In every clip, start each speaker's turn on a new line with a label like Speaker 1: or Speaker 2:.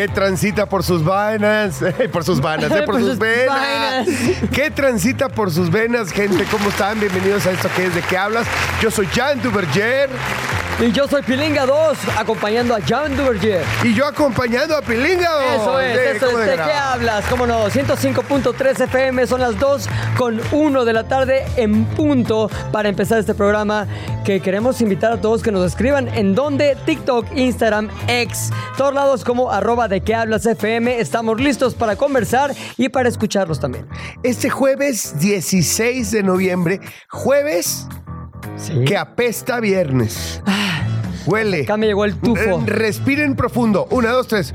Speaker 1: ¿Qué transita por sus venas? Eh, por sus venas, eh, por,
Speaker 2: Por
Speaker 1: sus
Speaker 2: sus
Speaker 1: venas. ¿Qué transita por sus venas, gente? ¿Cómo están? Bienvenidos a esto que es de qué hablas. Yo soy Jan Duverger
Speaker 2: Y yo soy Pilinga 2, acompañando a Jan Duverger.
Speaker 1: y yo acompañando a Pilinga.
Speaker 2: Eso es,
Speaker 1: Sí,
Speaker 2: eso
Speaker 1: ¿cómo
Speaker 2: es.
Speaker 1: de
Speaker 2: ¿De qué hablas? ¿Cómo no? 105.3 FM, son las 2 con 1 de la tarde en punto para empezar este programa que queremos invitar a todos que nos escriban en donde TikTok, Instagram, X, todos lados como arroba de qué hablas FM. Estamos listos para conversar y para escucharlos también.
Speaker 1: Este jueves 16 de noviembre, jueves
Speaker 2: Sí.
Speaker 1: que apesta a viernes. Huele.
Speaker 2: Acá me llegó el tufo.
Speaker 1: Eh, Respiren profundo. Una, dos, tres.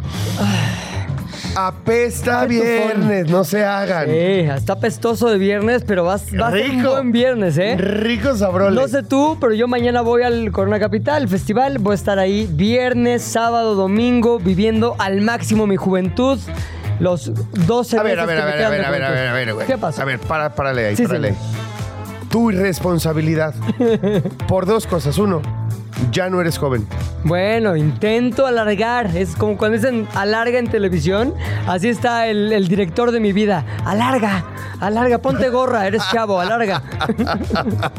Speaker 1: Apesta a
Speaker 2: Qué tufón.
Speaker 1: viernes, no se hagan.
Speaker 2: Sí, está apestoso de viernes, pero va, va a ser un
Speaker 1: Rico.
Speaker 2: buen viernes, ¿eh?
Speaker 1: Rico sabrole.
Speaker 2: No sé tú, pero yo mañana voy al Corona Capital, el festival. Voy a estar ahí viernes, sábado, domingo, viviendo al máximo mi juventud. Los 12
Speaker 1: A ver, a
Speaker 2: meses
Speaker 1: ver, a
Speaker 2: que me
Speaker 1: ver, a
Speaker 2: quedan
Speaker 1: ver,
Speaker 2: de
Speaker 1: a ver, a ver, a ver, güey.
Speaker 2: ¿Qué pasa?
Speaker 1: A ver, para, párale ahí,
Speaker 2: Sí,
Speaker 1: párale
Speaker 2: señor.
Speaker 1: Tu irresponsabilidad. Por dos cosas. Uno, ya no eres joven.
Speaker 2: Bueno, intento alargar. Es como cuando dicen alarga en televisión. Así está el, el director de mi vida. Alarga, alarga, ponte gorra, eres chavo, alarga.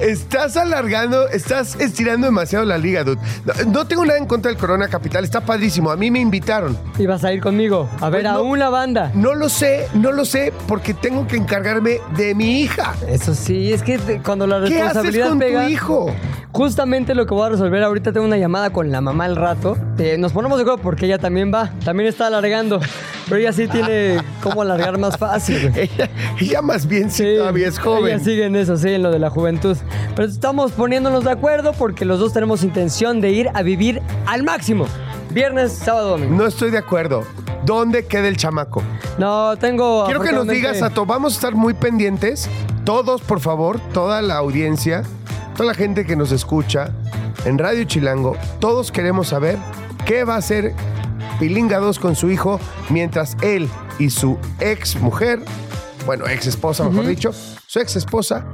Speaker 1: Estás alargando, estás estirando demasiado la liga, dude. No, no tengo nada en contra del Corona Capital, está padrísimo. A mí me invitaron.
Speaker 2: Y vas a ir conmigo a ver
Speaker 1: Pues
Speaker 2: a una banda.
Speaker 1: No lo sé, no lo sé, porque tengo que encargarme de mi hija.
Speaker 2: Eso sí, es que cuando la
Speaker 1: ¿Qué haces
Speaker 2: responsabilidad
Speaker 1: con
Speaker 2: pega.
Speaker 1: tu hijo?
Speaker 2: Justamente lo que voy a resolver ahorita tengo una llamada con la mamá al rato. Eh, nos ponemos de acuerdo porque ella también va, también está alargando, pero ella sí tiene cómo alargar más fácil.
Speaker 1: Ella, ella más bien sí, todavía es joven.
Speaker 2: Ella sigue en eso, sí, en lo de la juventud. Pero estamos poniéndonos de acuerdo porque los dos tenemos intención de ir a vivir al máximo. Viernes, sábado, domingo.
Speaker 1: No estoy de acuerdo. ¿Dónde queda el chamaco?
Speaker 2: No, tengo.
Speaker 1: Quiero que nos digas todos, vamos a estar muy pendientes, todos por favor, toda la audiencia, toda la gente que nos escucha en Radio Chilango, todos queremos saber qué va a hacer Pilinga 2 con su hijo mientras él y su ex mujer, bueno, ex esposa mejor dicho, su ex esposa,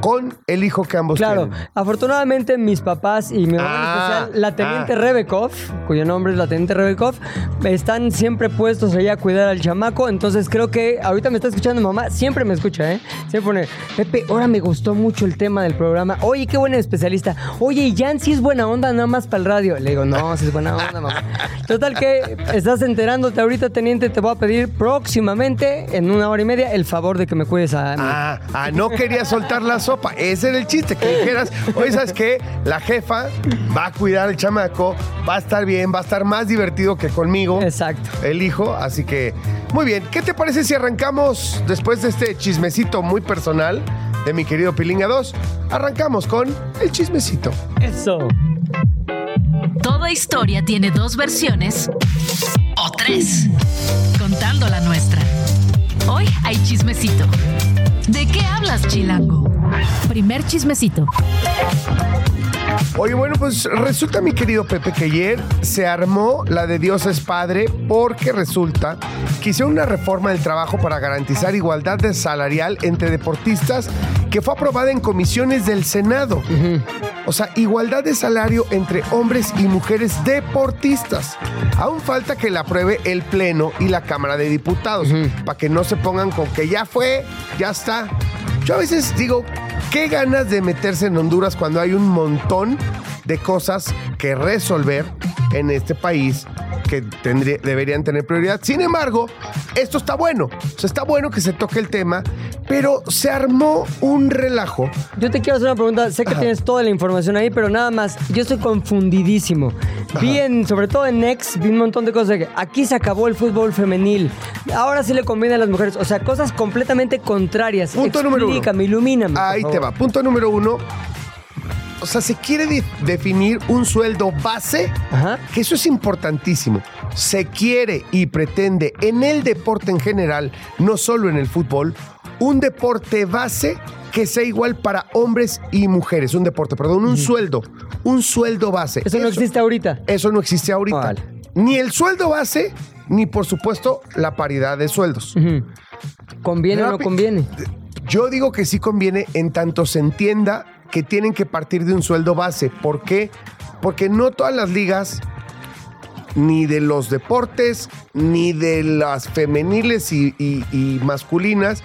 Speaker 1: con el hijo que ambos
Speaker 2: Claro,
Speaker 1: tienen.
Speaker 2: afortunadamente mis papás y mi mamá
Speaker 1: Ah,
Speaker 2: en especial, la teniente
Speaker 1: ah.
Speaker 2: Rebekov, cuyo nombre es la teniente Rebekov, están siempre puestos allá a cuidar al chamaco. Entonces creo que ahorita me está escuchando mi mamá, siempre me escucha, ¿eh? Siempre pone, Pepe, ahora me gustó mucho el tema del programa. Oye, qué buen especialista. Oye, ¿y Jan sí es buena onda nada más para el radio. Le digo, no, sí es buena onda, mamá. Total que estás enterándote ahorita, teniente, te voy a pedir próximamente, en una hora y media, el favor de que me cuides a mí.
Speaker 1: Ah, ah, no quería soltar la sopa. Ese era el chiste, que dijeras, oye, ¿sabes qué? La jefa va a cuidar al chamaco, va a estar bien, va a estar más divertido que conmigo.
Speaker 2: Exacto.
Speaker 1: El hijo, así que muy bien. ¿Qué te parece si arrancamos después de este chismecito muy personal de mi querido Pilinga 2? Arrancamos con el chismecito.
Speaker 2: Eso.
Speaker 3: Toda historia tiene dos versiones o tres, contando la nuestra. Hoy hay chismecito. ¿De qué hablas, Chilango? Primer chismecito.
Speaker 1: Oye, bueno, pues resulta, mi querido Pepe, que ayer se armó la de Dios es Padre porque resulta que hicieron una reforma del trabajo para garantizar igualdad de salarial entre deportistas que fue aprobada en comisiones del Senado. O sea, igualdad de salario entre hombres y mujeres deportistas. Aún falta que la apruebe el Pleno y la Cámara de Diputados, para que no se pongan con que ya fue, ya está. Yo a veces digo, qué ganas de meterse en Honduras cuando hay un montón de cosas que resolver en este país que tendría- deberían tener prioridad. Sin embargo, esto está bueno. O sea, está bueno que se toque el tema, pero se armó un relajo.
Speaker 2: Yo te quiero hacer una pregunta. Sé que tienes toda la información ahí, pero nada más. Yo estoy confundidísimo. Vi en, sobre todo en Next, vi un montón de cosas de que aquí se acabó el fútbol femenil. Ahora sí le conviene a las mujeres. O sea, cosas completamente contrarias.
Speaker 1: Punto número uno.
Speaker 2: Explícame, ilumíname.
Speaker 1: Ahí te va. Punto número uno. O sea, se quiere de- definir un sueldo base,
Speaker 2: Ajá.
Speaker 1: que eso es importantísimo. Se quiere y pretende en el deporte en general, no solo en el fútbol, un deporte base que sea igual para hombres y mujeres. Un deporte, perdón, un sueldo. Un sueldo base.
Speaker 2: Eso no existe ahorita.
Speaker 1: Eso no existe ahorita.
Speaker 2: Vale.
Speaker 1: Ni el sueldo base, ni por supuesto la paridad de sueldos.
Speaker 2: ¿Conviene o no conviene?
Speaker 1: Yo digo que sí conviene en tanto se entienda que tienen que partir de un sueldo base. ¿Por qué? Porque no todas las ligas, ni de los deportes, ni de las femeniles y, y- y masculinas,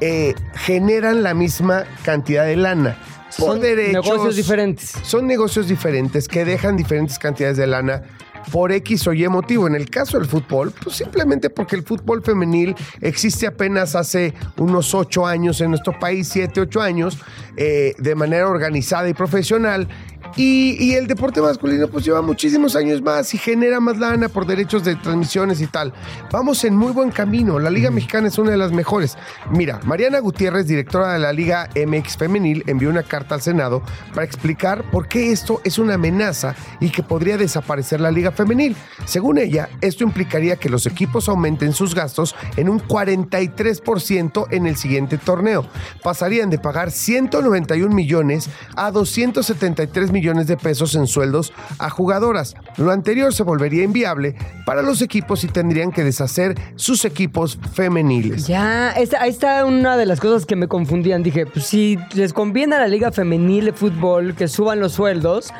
Speaker 1: eh, generan la misma cantidad de lana. Por
Speaker 2: Son
Speaker 1: derechos,
Speaker 2: negocios diferentes.
Speaker 1: Son negocios diferentes que dejan diferentes cantidades de lana por X o Y motivo. En el caso del fútbol, pues simplemente porque el fútbol femenil existe apenas hace unos ocho años en nuestro país, siete, ocho años, eh, de manera organizada y profesional. Y, y el deporte masculino pues lleva muchísimos años más y genera más lana por derechos de transmisiones y tal. Vamos en muy buen camino. La Liga Mexicana es una de las mejores. Mira, Mariana Gutiérrez, directora de la Liga MX Femenil, envió una carta al Senado para explicar por qué esto es una amenaza y que podría desaparecer la Liga Femenil. Según ella, esto implicaría que los equipos aumenten sus gastos en un 43% en el siguiente torneo. Pasarían de pagar 191 millones a 273 millones de pesos en sueldos a jugadoras. Lo anterior se volvería inviable para los equipos y tendrían que deshacer sus equipos femeniles.
Speaker 2: Ya, esta- ahí está una de las cosas que me confundían. Dije, pues si les conviene a la Liga Femenil de Fútbol que suban los sueldos,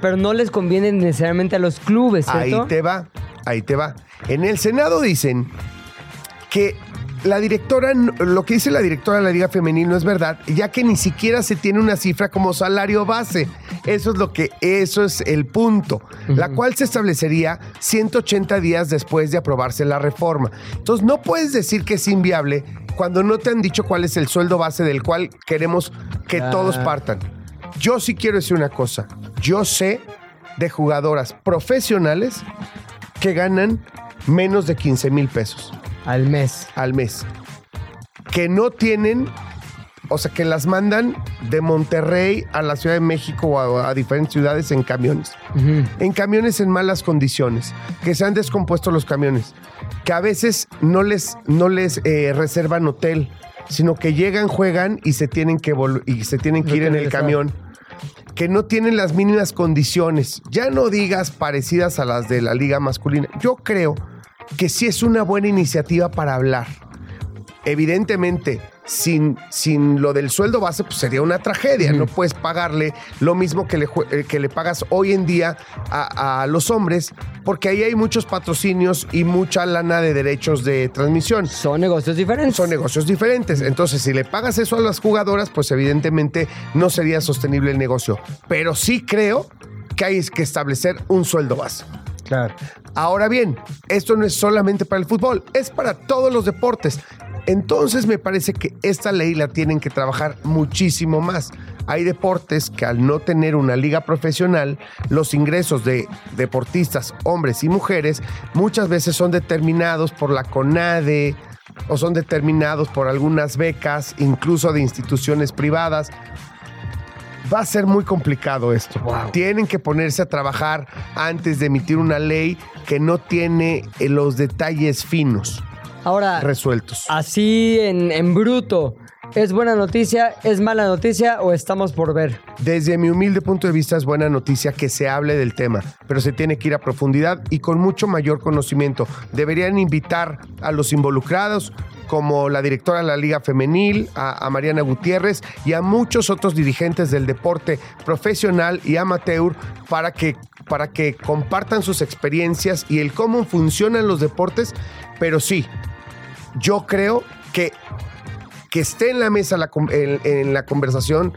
Speaker 2: pero no les conviene necesariamente a los clubes,
Speaker 1: Ahí te va, ahí te va. En el Senado dicen que la directora, lo que dice la directora de la Liga Femenil no es verdad, ya que ni siquiera se tiene una cifra como salario base. Eso es lo que, eso es el punto, la cual se establecería 180 días después de aprobarse la reforma. Entonces no puedes decir que es inviable cuando no te han dicho cuál es el sueldo base del cual queremos que todos partan. Yo sí quiero decir una cosa. Yo sé de jugadoras profesionales que ganan menos de 15 mil pesos
Speaker 2: Al mes.
Speaker 1: al mes. Que no tienen, o sea, que las mandan de Monterrey a la Ciudad de México o a, a diferentes ciudades en camiones. En camiones en malas condiciones, que se han descompuesto los camiones, que a veces no les, no les eh, reservan hotel, sino que llegan, juegan y se tienen que, y se tienen que ir en el camión que no tienen las mínimas condiciones, ya no digas parecidas a las de la liga masculina. Yo creo que sí es una buena iniciativa para hablar. Evidentemente, sin, sin lo del sueldo base, pues sería una tragedia. No puedes pagarle lo mismo que le, eh, que le pagas hoy en día a, a los hombres, porque ahí hay muchos patrocinios y mucha lana de derechos de transmisión
Speaker 2: Son negocios diferentes.
Speaker 1: son negocios diferentes. Entonces, si le pagas eso a las jugadoras, pues evidentemente no sería sostenible el negocio. Pero sí creo que hay que establecer un sueldo base.
Speaker 2: Claro.
Speaker 1: Ahora bien, esto no es solamente para el fútbol, es para todos los deportes. Entonces me parece que esta ley la tienen que trabajar muchísimo más. Hay deportes que al no tener una liga profesional, los ingresos de deportistas, hombres y mujeres, muchas veces son determinados por la CONADE o son determinados por algunas becas, incluso de instituciones privadas. Va a ser muy complicado esto. Tienen que ponerse a trabajar antes de emitir una ley que no tiene eh, los detalles finos
Speaker 2: Ahora,
Speaker 1: resueltos.
Speaker 2: así en, en bruto, ¿es buena noticia, es mala noticia o estamos por ver?
Speaker 1: Desde mi humilde punto de vista es buena noticia que se hable del tema, pero se tiene que ir a profundidad y con mucho mayor conocimiento. Deberían invitar a los involucrados, como la directora de la Liga Femenil, a, Mariana Gutiérrez y a muchos otros dirigentes del deporte profesional y amateur para que, para que compartan sus experiencias y el cómo funcionan los deportes. Pero sí, yo creo que que esté en la mesa la en la conversación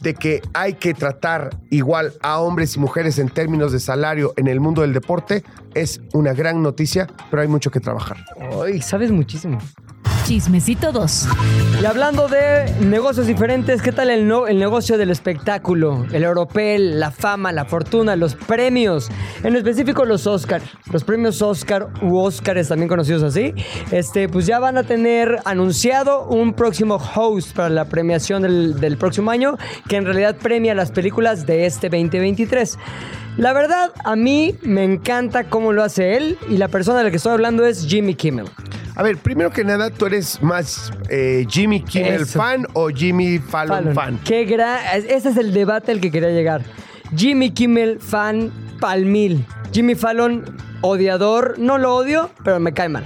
Speaker 1: de que hay que tratar igual a hombres y mujeres en términos de salario en el mundo del deporte es una gran noticia, pero hay mucho que trabajar.
Speaker 2: Ay, sabes muchísimo.
Speaker 3: Chismecito 2.
Speaker 2: Y hablando de negocios diferentes, ¿qué tal el, no- el negocio del espectáculo? El Europel, la fama, la fortuna, los premios. En específico los Oscar. Los premios Oscar u Oscars también conocidos así. Este, pues ya van a tener anunciado un próximo host para la premiación del, del próximo año, que en realidad premia las películas de este 2023. La verdad, a mí me encanta cómo lo hace él y la persona de la que estoy hablando es Jimmy Kimmel.
Speaker 1: A ver, primero que nada, ¿tú eres más eh, Jimmy Kimmel
Speaker 2: Eso.
Speaker 1: fan o Jimmy Fallon,
Speaker 2: Fallon.
Speaker 1: fan?
Speaker 2: Qué gran. Ese es el debate al que quería llegar. Jimmy Kimmel, fan palmil. Jimmy Fallon, odiador. No lo odio, pero me cae mal.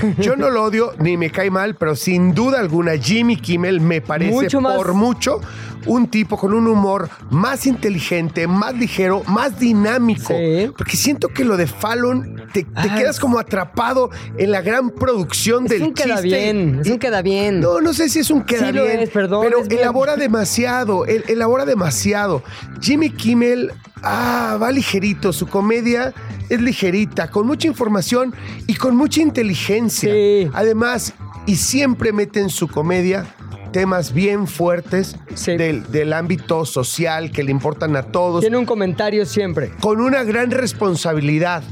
Speaker 1: Yo no lo odio ni me cae mal, pero sin duda alguna Jimmy Kimmel me parece
Speaker 2: Mucho más-
Speaker 1: por mucho un tipo con un humor más inteligente, más ligero, más dinámico.
Speaker 2: Sí.
Speaker 1: Porque siento que lo de Fallon te, te
Speaker 2: Ah,
Speaker 1: quedas como atrapado en la gran producción
Speaker 2: Es
Speaker 1: del
Speaker 2: un queda bien. Es un queda bien.
Speaker 1: No, no sé si es un queda
Speaker 2: Sí lo
Speaker 1: bien,
Speaker 2: es, perdón,
Speaker 1: pero
Speaker 2: es bien.
Speaker 1: elabora demasiado, el- elabora demasiado. Jimmy Kimmel, ah, va ligerito, su comedia es ligerita, con mucha información y con mucha inteligencia.
Speaker 2: Sí.
Speaker 1: Además, y siempre mete en su comedia temas bien fuertes
Speaker 2: Sí.
Speaker 1: del, del ámbito social que le importan a todos,
Speaker 2: Tiene un comentario siempre.
Speaker 1: con una gran responsabilidad.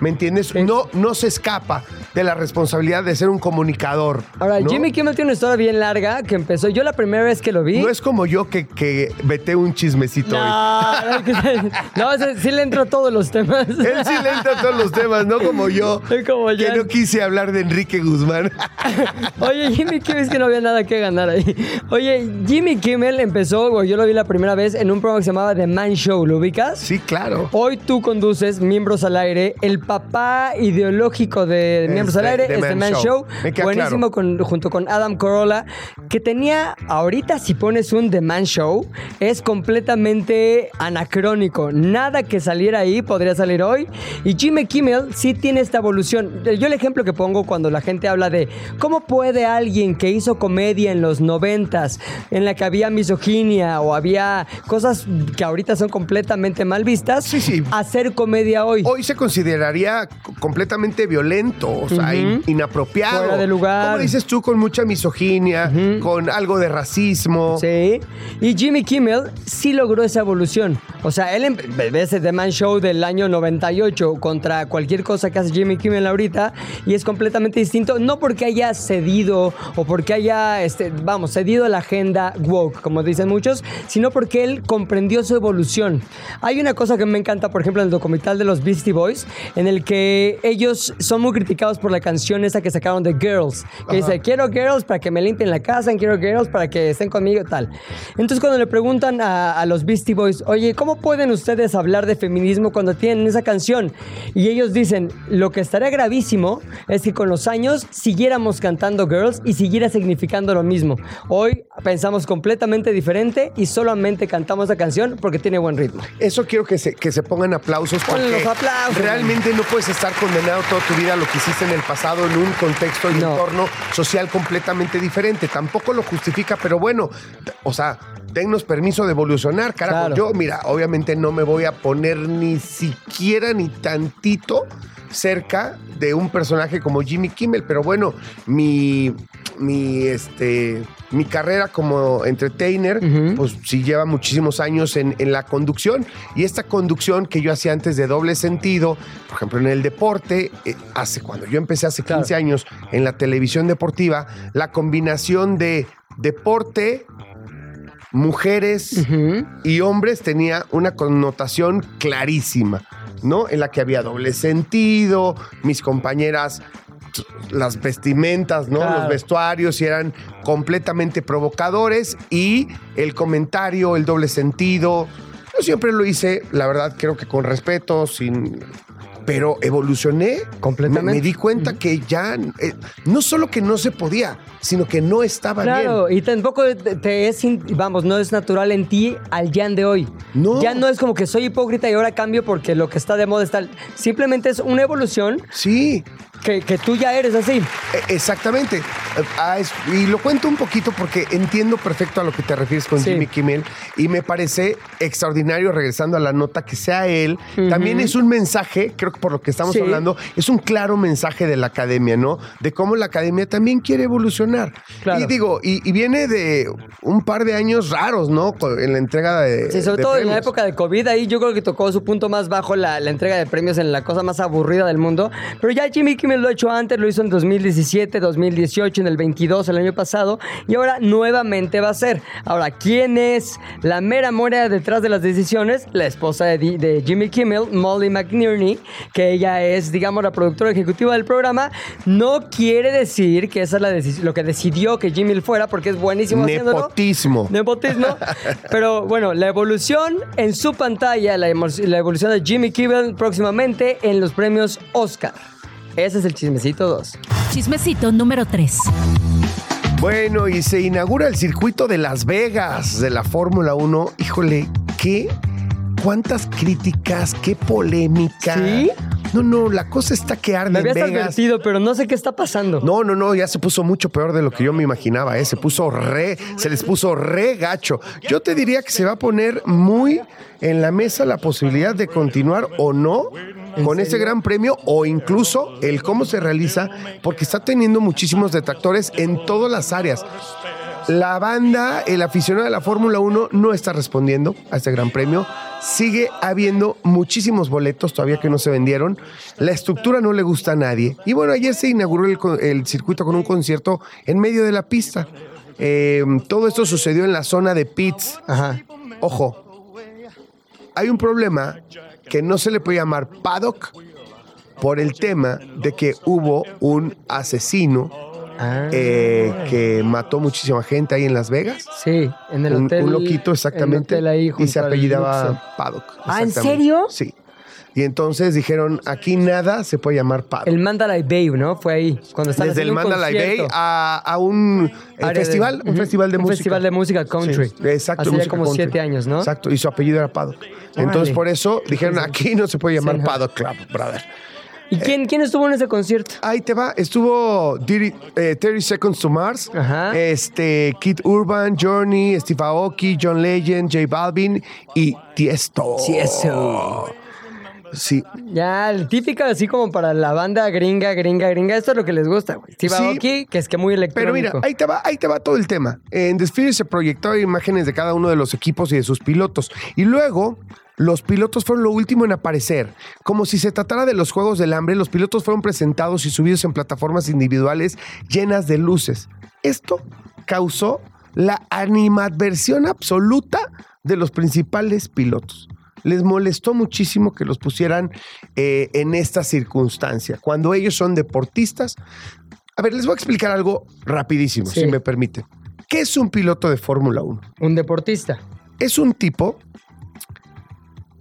Speaker 1: ¿Me entiendes?
Speaker 2: Sí.
Speaker 1: No, no se escapa de la responsabilidad de ser un comunicador.
Speaker 2: Ahora,
Speaker 1: ¿no?
Speaker 2: Jimmy Kimmel tiene una historia bien larga que empezó. Yo la primera vez que lo vi.
Speaker 1: No es como yo que, que vete un chismecito hoy.
Speaker 2: No, no, ese- sí le entro a todos los temas.
Speaker 1: Él sí le entra a todos los temas, no como yo.
Speaker 2: Como
Speaker 1: que no quise hablar de Enrique Guzmán.
Speaker 2: Oye, Jimmy Kimmel es que no había nada que ganar ahí. Oye, Jimmy Kimmel empezó, yo lo vi la primera vez en un programa que se llamaba The Man Show, ¿lo ubicas?
Speaker 1: Sí, claro.
Speaker 2: Hoy tú conduces Miembros al Aire. El papá ideológico de Miembros al Aire
Speaker 1: de
Speaker 2: es The
Speaker 1: Man
Speaker 2: Man
Speaker 1: Show.
Speaker 2: Buenísimo con- junto con Adam Carolla. Que tenía, ahorita si pones un The Man Show, es completamente anacrónico. Nada que saliera ahí podría salir hoy. Y Jimmy Kimmel sí tiene esta evolución. Yo el ejemplo que pongo cuando la gente habla de cómo puede alguien que hizo comedia en los noventas, en la que había misoginia o había cosas que ahorita son completamente mal vistas,
Speaker 1: Sí, sí.
Speaker 2: hacer comedia hoy.
Speaker 1: Hoy se consideraría completamente violento, o sea, in- inapropiado.
Speaker 2: Fuera de lugar.
Speaker 1: Como dices tú, con mucha misoginia, con algo de racismo.
Speaker 2: Sí. Y Jimmy Kimmel sí logró esa evolución. O sea, él ves The Man Show del año 98 contra cualquier cosa que hace Jimmy Kimmel ahorita y es completamente distinto. No porque haya cedido o porque haya, este, vamos, cedido la agenda woke, como dicen muchos, sino porque él comprendió su evolución. Hay una cosa que me encanta, por ejemplo, en el documental de los Beastie Boys, en el que ellos son muy criticados por la canción esa que sacaron de Girls, que dice, quiero girls para que me limpien la casa, quiero girls para que estén conmigo, tal. Entonces cuando le preguntan a, a los Beastie Boys, oye, ¿cómo pueden ustedes hablar de feminismo cuando tienen esa canción? Y ellos dicen, lo que estaría gravísimo es que con los años siguiéramos cantando girls y siguiera significando lo mismo. Hoy pensamos completamente diferente y solamente cantamos la canción porque tiene buen ritmo.
Speaker 1: Eso quiero que se, que se pongan aplausos
Speaker 2: Ponle los aplausos.
Speaker 1: realmente no puedes estar condenado toda tu vida a lo que hiciste en el pasado en un contexto y
Speaker 2: No.
Speaker 1: entorno social completamente diferente. Tampoco lo justifica, pero bueno, o sea, dennos permiso de evolucionar, carajo.
Speaker 2: Claro.
Speaker 1: Yo, mira, obviamente no me voy a poner ni siquiera ni tantito cerca de un personaje como Jimmy Kimmel, pero bueno, mi, mi, este, mi carrera como entertainer, pues sí lleva muchísimos años en, en la conducción y esta conducción que yo hacía antes de doble sentido, por ejemplo en el deporte, eh, hace cuando yo empecé hace 15
Speaker 2: Claro.
Speaker 1: años en la televisión deportiva, la combinación de deporte, mujeres y hombres tenía una connotación clarísima, ¿no? En la que había doble sentido, mis compañeras las vestimentas, ¿no?
Speaker 2: Claro.
Speaker 1: Los vestuarios y eran completamente provocadores y el comentario, el doble sentido. Yo siempre lo hice, la verdad, creo que con respeto, sin pero evolucioné.
Speaker 2: Completamente.
Speaker 1: Me, me di cuenta que ya eh, no solo que no se podía, sino que no estaba
Speaker 2: Claro,
Speaker 1: bien.
Speaker 2: y tampoco te, te es, vamos, no es natural en ti al Jan de hoy.
Speaker 1: No.
Speaker 2: Ya no es como que soy hipócrita y ahora cambio porque lo que está de moda está... Simplemente es una evolución
Speaker 1: Sí,
Speaker 2: que, que tú ya eres así.
Speaker 1: E- Exactamente. Ah, es- y lo cuento un poquito porque entiendo perfecto a lo que te refieres con
Speaker 2: Sí.
Speaker 1: Jimmy Kimmel y me parece extraordinario, regresando a la nota, que sea él. También es un mensaje, creo que por lo que estamos
Speaker 2: Sí.
Speaker 1: hablando, es un claro mensaje de la academia, ¿no? De cómo la academia también quiere evolucionar.
Speaker 2: Claro.
Speaker 1: Y digo, y, y viene de un par de años raros, ¿no? Con- En la entrega de.
Speaker 2: Sí, sobre
Speaker 1: de
Speaker 2: todo en la
Speaker 1: premios.
Speaker 2: época de COVID, ahí yo creo que tocó su punto más bajo la, la entrega de premios en la cosa más aburrida del mundo. Pero ya Jimmy Kimmel lo ha hecho antes, lo hizo en 2017, 2018, en el 22, el año pasado, y ahora nuevamente va a ser. Ahora, ¿quién es la mera mora detrás de las decisiones? La esposa de, de Jimmy Kimmel, Molly McNerney, que ella es, digamos, la productora ejecutiva del programa. No quiere decir que esa es la lo que decidió que Jimmy fuera, porque es buenísimo haciéndolo.
Speaker 1: Nepotismo.
Speaker 2: Nepotismo. Pero bueno, la evolución en su pantalla, la, la evolución de Jimmy Kimmel próximamente en los premios Oscar. Ese es el chismecito 2.
Speaker 3: Chismecito número 3.
Speaker 1: Bueno, y se inaugura el circuito de Las Vegas de la Fórmula 1. Híjole, ¿qué? ¿Cuántas críticas? ¿Qué polémica?
Speaker 2: ¿Sí?
Speaker 1: No, no, la cosa está que arde
Speaker 2: Me habías
Speaker 1: Vegas.
Speaker 2: advertido, pero no sé qué está pasando.
Speaker 1: No, no, no, ya se puso mucho peor de lo que yo me imaginaba, ¿eh? Se puso re, se les puso re gacho. Yo te diría que se va a poner muy en la mesa la posibilidad de continuar o no con ese gran premio o incluso el cómo se realiza, porque está teniendo muchísimos detractores en todas las áreas. La banda, el aficionado de la Fórmula 1 no está respondiendo a este gran premio. Sigue habiendo muchísimos boletos todavía que no se vendieron. La estructura no le gusta a nadie. Y bueno, ayer se inauguró el, circuito con un concierto en medio de la pista. Eh, todo esto sucedió en la zona de pits.
Speaker 2: Ajá.
Speaker 1: Ojo, hay un problema que no se le puede llamar paddock por el tema de que hubo un asesino
Speaker 2: Ah,
Speaker 1: eh, que mató muchísima gente ahí en Las Vegas.
Speaker 2: sí, en el
Speaker 1: un,
Speaker 2: hotel.
Speaker 1: un loquito
Speaker 2: el
Speaker 1: exactamente
Speaker 2: hotel ahí
Speaker 1: y se apellidaba. Paddock.
Speaker 2: Ah, ¿en serio?
Speaker 1: Sí. Y entonces dijeron, aquí nada se puede llamar Paddock.
Speaker 2: El Mandalay Bay, ¿no? Fue ahí. Cuando
Speaker 1: Desde el Mandalay Bay a, a un eh,
Speaker 2: Área de-
Speaker 1: festival, un festival de
Speaker 2: un
Speaker 1: música.
Speaker 2: festival de música country.
Speaker 1: Sí, exacto.
Speaker 2: Hace ya como
Speaker 1: country.
Speaker 2: siete años, ¿no?
Speaker 1: Exacto, y su apellido era Paddock. Entonces por eso dijeron, aquí no se puede llamar. Paddock Club, brother.
Speaker 2: ¿Y quién, quién estuvo en ese concierto?
Speaker 1: Ahí te va, estuvo Diri- eh, 30 Seconds to Mars,
Speaker 2: Ajá.
Speaker 1: este, Kid Urban, Journey, Steve Aoki, John Legend, J Balvin y Tiesto.
Speaker 2: Tiesto.
Speaker 1: Sí,
Speaker 2: Ya, el típico así como para la banda gringa, gringa, gringa. Esto es lo que les gusta, güey. Steve
Speaker 1: Sí.
Speaker 2: Aoki, que es que muy electrónico.
Speaker 1: Pero mira, ahí te va, ahí te va todo el tema. En desfile se proyectaron imágenes de cada uno de los equipos y de sus pilotos. Y luego, los pilotos fueron lo último en aparecer. Como si se tratara de los Juegos del Hambre, los pilotos fueron presentados y subidos en plataformas individuales llenas de luces. Esto causó la animadversión absoluta de los principales pilotos. Les molestó muchísimo que los pusieran eh, en esta circunstancia, cuando ellos son deportistas a ver, les voy a explicar algo rapidísimo,
Speaker 2: Sí.
Speaker 1: si me permiten. ¿Qué es un piloto de Fórmula 1?
Speaker 2: Un deportista.
Speaker 1: Es un tipo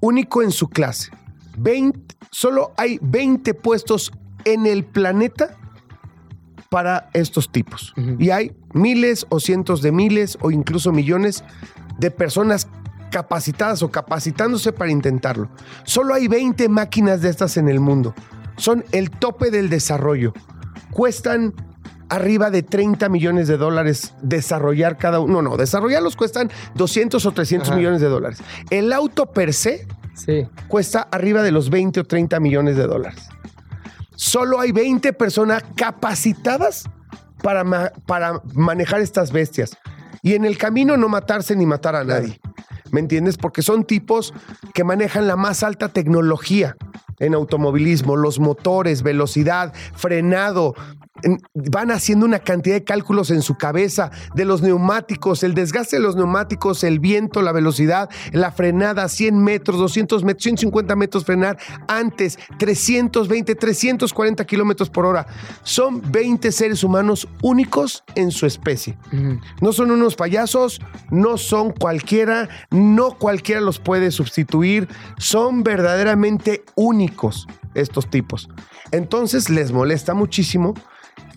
Speaker 1: único en su clase. 20 solo hay 20 puestos en el planeta para estos tipos. Y hay miles o cientos de miles o incluso millones de personas capacitadas o capacitándose para intentarlo. Solo hay 20 máquinas de estas en el mundo. Son el tope del desarrollo. Cuestan arriba de 30 millones de dólares desarrollar cada uno. No, no, desarrollarlos cuestan 200 o 300
Speaker 2: Ajá.
Speaker 1: millones de dólares. El auto per se
Speaker 2: Sí.
Speaker 1: cuesta arriba de los 20 o 30 millones de dólares. Solo hay 20 personas capacitadas para, ma- para manejar estas bestias. Y en el camino no matarse ni matar a nadie. ¿Me entiendes? Porque son tipos que manejan la más alta tecnología en automovilismo, los motores, velocidad, frenado. Van haciendo una cantidad de cálculos en su cabeza de los neumáticos, el desgaste de los neumáticos, el viento, la velocidad, la frenada, 100 metros, 200 metros, 150 metros frenar antes, 320, 340 kilómetros por hora. Son 20 seres humanos únicos en su especie. No son unos payasos, no son cualquiera, no cualquiera los puede sustituir, son verdaderamente únicos estos tipos. Entonces les molesta muchísimo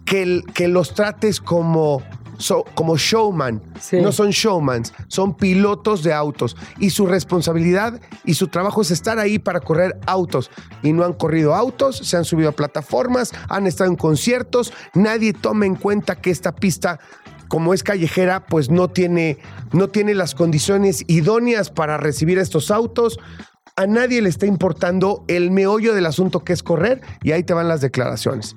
Speaker 1: que, el- que los trates como so- como showman.
Speaker 2: Sí.
Speaker 1: No son showmans, son pilotos de autos. Y su responsabilidad y su trabajo es estar ahí para correr autos. Y no han corrido autos, se han subido a plataformas, han estado en conciertos. Nadie toma en cuenta que esta pista como es callejera, pues no tiene, no tiene las condiciones idóneas para recibir estos autos. A nadie le está importando el meollo del asunto que es correr y ahí te van las declaraciones.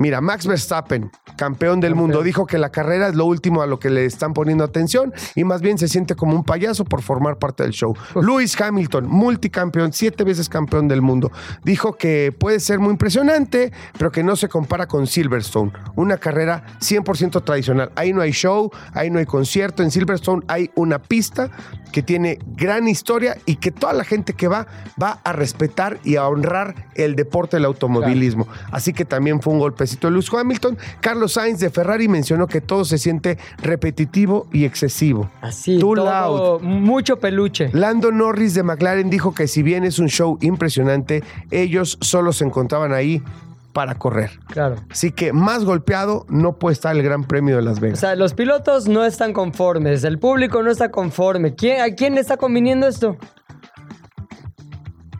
Speaker 1: Mira, Max Verstappen, campeón del mundo, dijo que la carrera es lo último a lo que le están poniendo atención y más bien se siente como un payaso por formar parte del show. Lewis Hamilton, multicampeón, siete veces campeón del mundo, dijo que puede ser muy impresionante, pero que no se compara con Silverstone, una carrera 100% tradicional. Ahí no hay show, ahí no hay concierto. En Silverstone hay una pista que tiene gran historia y que toda la gente que va va a respetar y a honrar el deporte del automovilismo. Así que también fue un golpecito de Lewis Hamilton. Carlos Sainz de Ferrari mencionó que todo se siente repetitivo y excesivo.
Speaker 2: Así,
Speaker 1: Too
Speaker 2: todo,
Speaker 1: loud.
Speaker 2: mucho peluche.
Speaker 1: Lando Norris de McLaren dijo que si bien es un show impresionante, ellos solo se encontraban ahí para correr.
Speaker 2: Claro.
Speaker 1: Así que más golpeado no puede estar el Gran Premio de Las
Speaker 2: O
Speaker 1: Vegas.
Speaker 2: sea, los pilotos no están conformes, el público no está conforme. ¿Quién, ¿A quién le está conviniendo esto?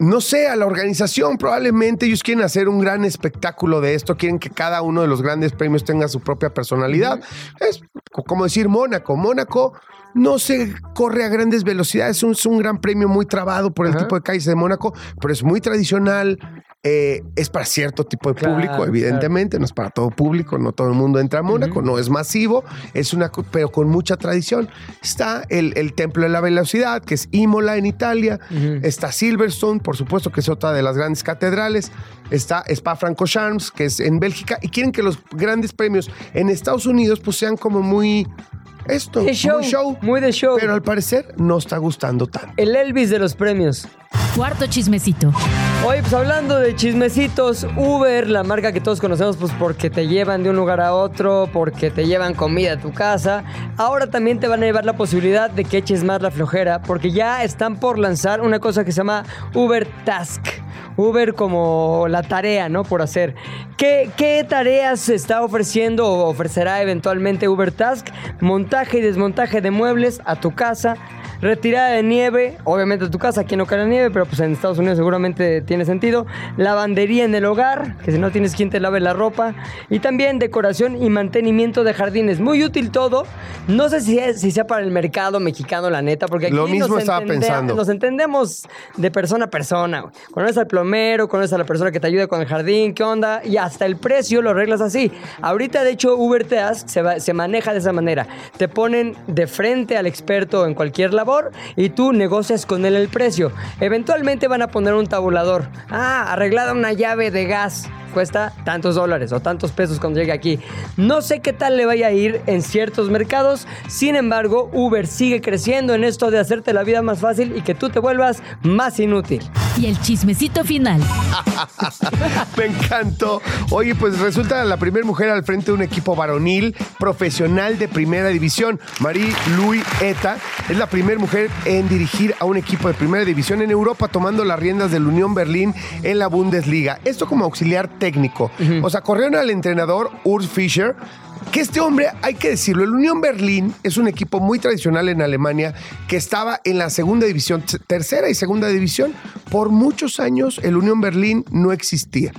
Speaker 1: No sé, a la organización probablemente ellos quieren hacer un gran espectáculo de esto, quieren que cada uno de los grandes premios tenga su propia personalidad. Es co- como decir Mónaco. Mónaco no se corre a grandes velocidades, es un, es un gran premio muy trabado por el
Speaker 2: Ajá.
Speaker 1: tipo de calles de Mónaco, pero es muy tradicional. Eh, es para cierto tipo de
Speaker 2: Claro,
Speaker 1: público, evidentemente, no es para todo público, no todo el mundo entra a Mónaco, no es masivo, es una, pero con mucha tradición. Está el, el Templo de la Velocidad, que es Imola en Italia, está Silverstone, por supuesto que es otra de las grandes catedrales, está Spa Francorchamps, que es en Bélgica, y quieren que los grandes premios en Estados Unidos pues sean como muy esto,
Speaker 2: De show,
Speaker 1: muy show,
Speaker 2: muy de show.
Speaker 1: pero al parecer no está gustando tanto.
Speaker 2: El Elvis de los premios.
Speaker 3: Cuarto chismecito.
Speaker 2: Oye, pues hablando de chismecitos, Uber, la marca que todos conocemos, pues porque te llevan de un lugar a otro, porque te llevan comida a tu casa, ahora también te van a llevar la posibilidad de que eches más la flojera, porque ya están por lanzar una cosa que se llama Uber Task. Uber como la tarea, ¿no? Por hacer. ¿Qué, qué tareas está ofreciendo o ofrecerá eventualmente Uber Task? Montaje y desmontaje de muebles a tu casa. Retirada de nieve, obviamente a tu casa, aquí no cae la nieve, pero pues en Estados Unidos seguramente tiene sentido. Lavandería en el hogar, que si no tienes quien te lave la ropa. Y también decoración y mantenimiento de jardines. Muy útil todo. No sé si, es- si sea para el mercado mexicano, la neta, porque aquí
Speaker 1: Lo mismo
Speaker 2: nos,
Speaker 1: estaba
Speaker 2: entende-
Speaker 1: pensando.
Speaker 2: nos entendemos de persona a persona. Conoces al plomero, conoces a la persona que te ayuda con el jardín, qué onda, y hasta el precio lo arreglas así. Ahorita, de hecho, Uber Task se, va- se maneja de esa manera. Te ponen de frente al experto en cualquier labor y tú negocias con él el precio. Eventualmente van a poner un tabulador. Ah, arreglada una llave de gas. Cuesta tantos dólares o tantos pesos cuando llegue aquí. No sé qué tal le vaya a ir en ciertos mercados. Sin embargo, Uber sigue creciendo en esto de hacerte la vida más fácil y que tú te vuelvas más inútil.
Speaker 3: Y el chismecito final.
Speaker 1: Me encantó. Oye, pues resulta la primera mujer al frente de un equipo varonil profesional de primera división. Marie Louis Eta es la primera mujer en dirigir a un equipo de primera división en Europa, tomando las riendas del Unión Berlín en la Bundesliga. Esto como auxiliar técnico. O sea, corrieron al entrenador Urs Fischer. Que este hombre, hay que decirlo, el Unión Berlín es un equipo muy tradicional en Alemania que estaba en la segunda división, tercera y segunda división. Por muchos años el Unión Berlín no existía.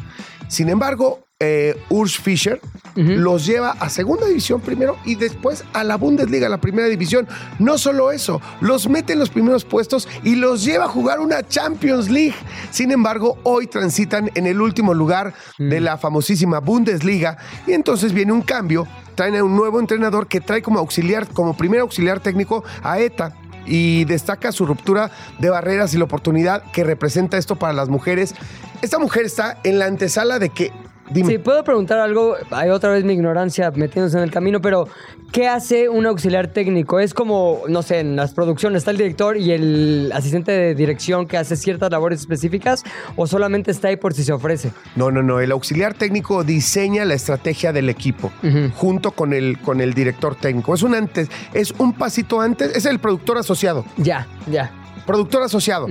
Speaker 1: Sin embargo, eh, Urs Fischer los lleva a segunda división primero y después a la Bundesliga, la primera división. No solo eso, los mete en los primeros puestos y los lleva a jugar una Champions League. Sin embargo, hoy transitan en el último lugar de la famosísima Bundesliga y entonces viene un cambio. Traen a un nuevo entrenador que trae como auxiliar, como primer auxiliar técnico a ETA y destaca su ruptura de barreras y la oportunidad que representa esto para las mujeres. Esta mujer está en la antesala de que, dime,
Speaker 2: Si puedo preguntar algo, hay otra vez mi ignorancia metiéndose en el camino, pero ¿qué hace un auxiliar técnico? Es como, no sé, en las producciones está el director y el asistente de dirección que hace ciertas labores específicas o solamente está ahí por si se ofrece.
Speaker 1: no, no, no, el auxiliar técnico diseña la estrategia del equipo junto con el, con el director técnico. Es un antes, es un pasito antes, es el productor asociado.
Speaker 2: Ya, ya.
Speaker 1: Productor asociado.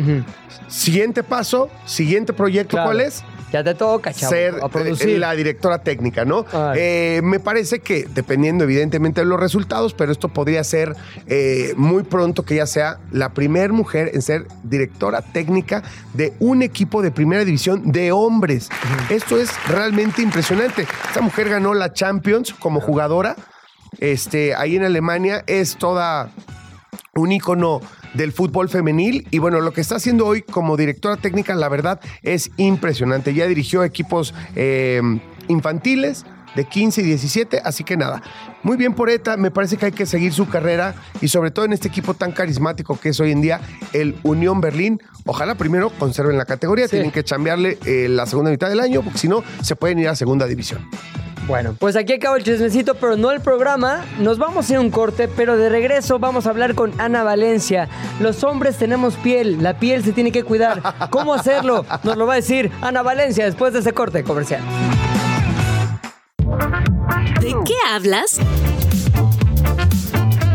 Speaker 1: Siguiente paso, siguiente proyecto,
Speaker 2: Claro.
Speaker 1: ¿cuál es?
Speaker 2: Ya te toca, chavo,
Speaker 1: ser
Speaker 2: a producir.
Speaker 1: la directora técnica, ¿no? Eh, me parece que dependiendo evidentemente de los resultados, pero esto podría ser eh, muy pronto que ella sea la primera mujer en ser directora técnica de un equipo de primera división de hombres. Esto es realmente impresionante. Esta mujer ganó la Champions como jugadora. Este, ahí en Alemania es toda un ícono del fútbol femenil y bueno, lo que está haciendo hoy como directora técnica, la verdad, es impresionante. Ya dirigió equipos eh, infantiles de 15 y 17, así que nada, muy bien por ETA, me parece que hay que seguir su carrera y sobre todo en este equipo tan carismático que es hoy en día el Unión Berlín. Ojalá primero conserven la categoría,
Speaker 2: Sí.
Speaker 1: tienen que chambearle eh, la segunda mitad del año, porque si no, se pueden ir a segunda división.
Speaker 2: Bueno, pues aquí acaba el chismecito, pero no el programa. Nos vamos a ir un corte, pero de regreso vamos a hablar con Ana Valencia. Los hombres tenemos piel, la piel se tiene que cuidar. ¿Cómo hacerlo? Nos lo va a decir Ana Valencia después de ese corte comercial.
Speaker 3: ¿De qué hablas?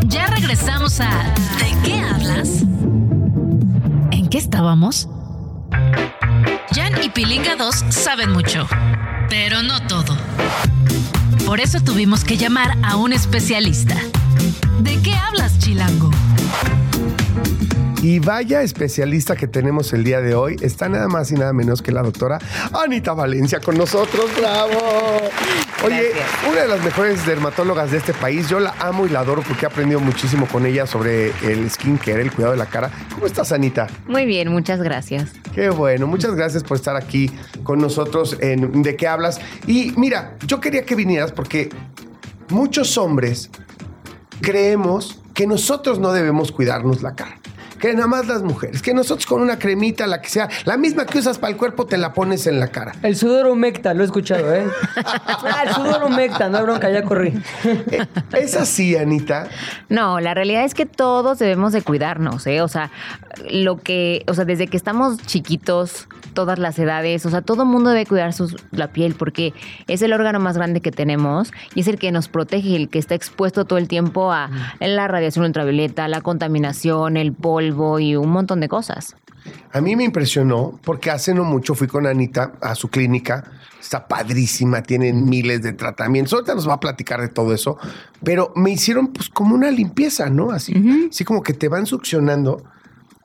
Speaker 3: Ya regresamos a ¿De qué hablas? ¿En qué estábamos? Jan y Pilinga 2 saben mucho, pero no todo. Por eso tuvimos que llamar a un especialista. ¿De qué hablas, Chilango?
Speaker 1: Y vaya especialista que tenemos el día de hoy. Está nada más y nada menos que la doctora Anita Valencia con nosotros. ¡Bravo! Oye, una de las mejores dermatólogas de este país. Yo la amo y la adoro porque he aprendido muchísimo con ella sobre el skincare, el cuidado de la cara. ¿Cómo estás, Anita?
Speaker 4: Muy bien, muchas gracias.
Speaker 1: Qué bueno, muchas gracias por estar aquí con nosotros en ¿De qué hablas? Y mira, yo quería que vinieras porque muchos hombres creemos que nosotros no debemos cuidarnos la cara. Que nada más las mujeres, que nosotros con una cremita, la que sea, la misma que usas para el cuerpo, te la pones en la cara.
Speaker 2: El sudor humecta, lo he escuchado, ¿eh? Ah, el sudor humecta, no hay bronca, ya corrí.
Speaker 1: Eh, ¿Es así, Anita?
Speaker 4: No, la realidad es que todos debemos de cuidarnos, ¿eh? O sea, lo que, o sea, desde que estamos chiquitos, todas las edades, o sea, todo mundo debe cuidar sus- la piel porque es el órgano más grande que tenemos y es el que nos protege, el que está expuesto todo el tiempo a la radiación ultravioleta, la contaminación, el polvo y un montón de cosas.
Speaker 1: A mí me impresionó porque hace no mucho fui con Anita a su clínica. Está padrísima, tienen miles de tratamientos. Ahorita nos va a platicar de todo eso. Pero me hicieron pues como una limpieza, ¿no? Así, así como que te van succionando.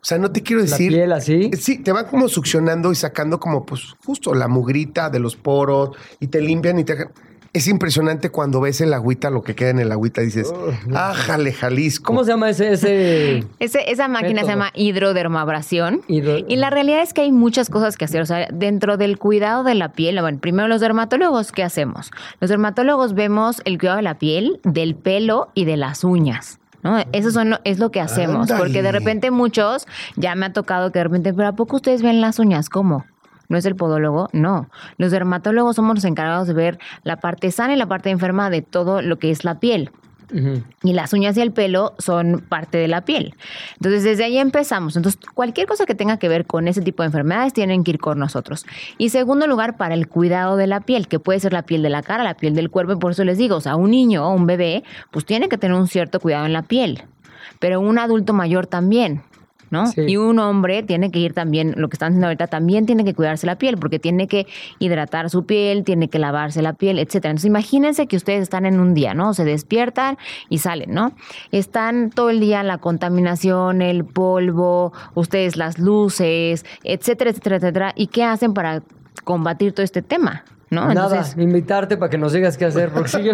Speaker 1: O sea, no te quiero
Speaker 2: La
Speaker 1: decir.
Speaker 2: piel así.
Speaker 1: Sí, te van como succionando y sacando como pues justo la mugrita de los poros y te limpian y te... Es impresionante cuando ves el agüita, lo que queda en el agüita, dices, ájale, Jalisco.
Speaker 2: ¿Cómo se llama ese? ese...
Speaker 4: Ese- esa máquina
Speaker 2: Método.
Speaker 4: se llama hidrodermabrasión.
Speaker 2: Hidro-
Speaker 4: Y la realidad es que hay muchas cosas que hacer. O sea, dentro del cuidado de la piel, bueno, primero los dermatólogos, ¿qué hacemos? Los dermatólogos vemos el cuidado de la piel, del pelo y de las uñas. ¿No? Eso son lo- es lo que hacemos, porque de repente muchos, ya me ha tocado que de repente, pero ¿a poco ustedes ven las uñas? ¿Cómo? ¿No es el podólogo? No. Los dermatólogos somos los encargados de ver la parte sana y la parte enferma de todo lo que es la piel. Y las uñas y el pelo son parte de la piel. Entonces, desde ahí empezamos. Entonces, cualquier cosa que tenga que ver con ese tipo de enfermedades tienen que ir con nosotros. Y segundo lugar, para el cuidado de la piel, que puede ser la piel de la cara, la piel del cuerpo. Y por eso les digo, o sea, un niño o un bebé, pues tiene que tener un cierto cuidado en la piel. Pero un adulto mayor también. ¿No?
Speaker 2: Sí.
Speaker 4: Y un hombre tiene que ir también, lo que están haciendo ahorita, también tiene que cuidarse la piel, porque tiene que hidratar su piel, tiene que lavarse la piel, etcétera. Entonces imagínense que ustedes están en un día, ¿no? Se despiertan y salen, ¿no? Están todo el día la contaminación, el polvo, ustedes las luces, etcétera, etcétera, etcétera. ¿Y qué hacen para combatir todo este tema? ¿No?
Speaker 2: Nada,
Speaker 4: Entonces,
Speaker 2: invitarte para que nos digas qué hacer. Porque si yo-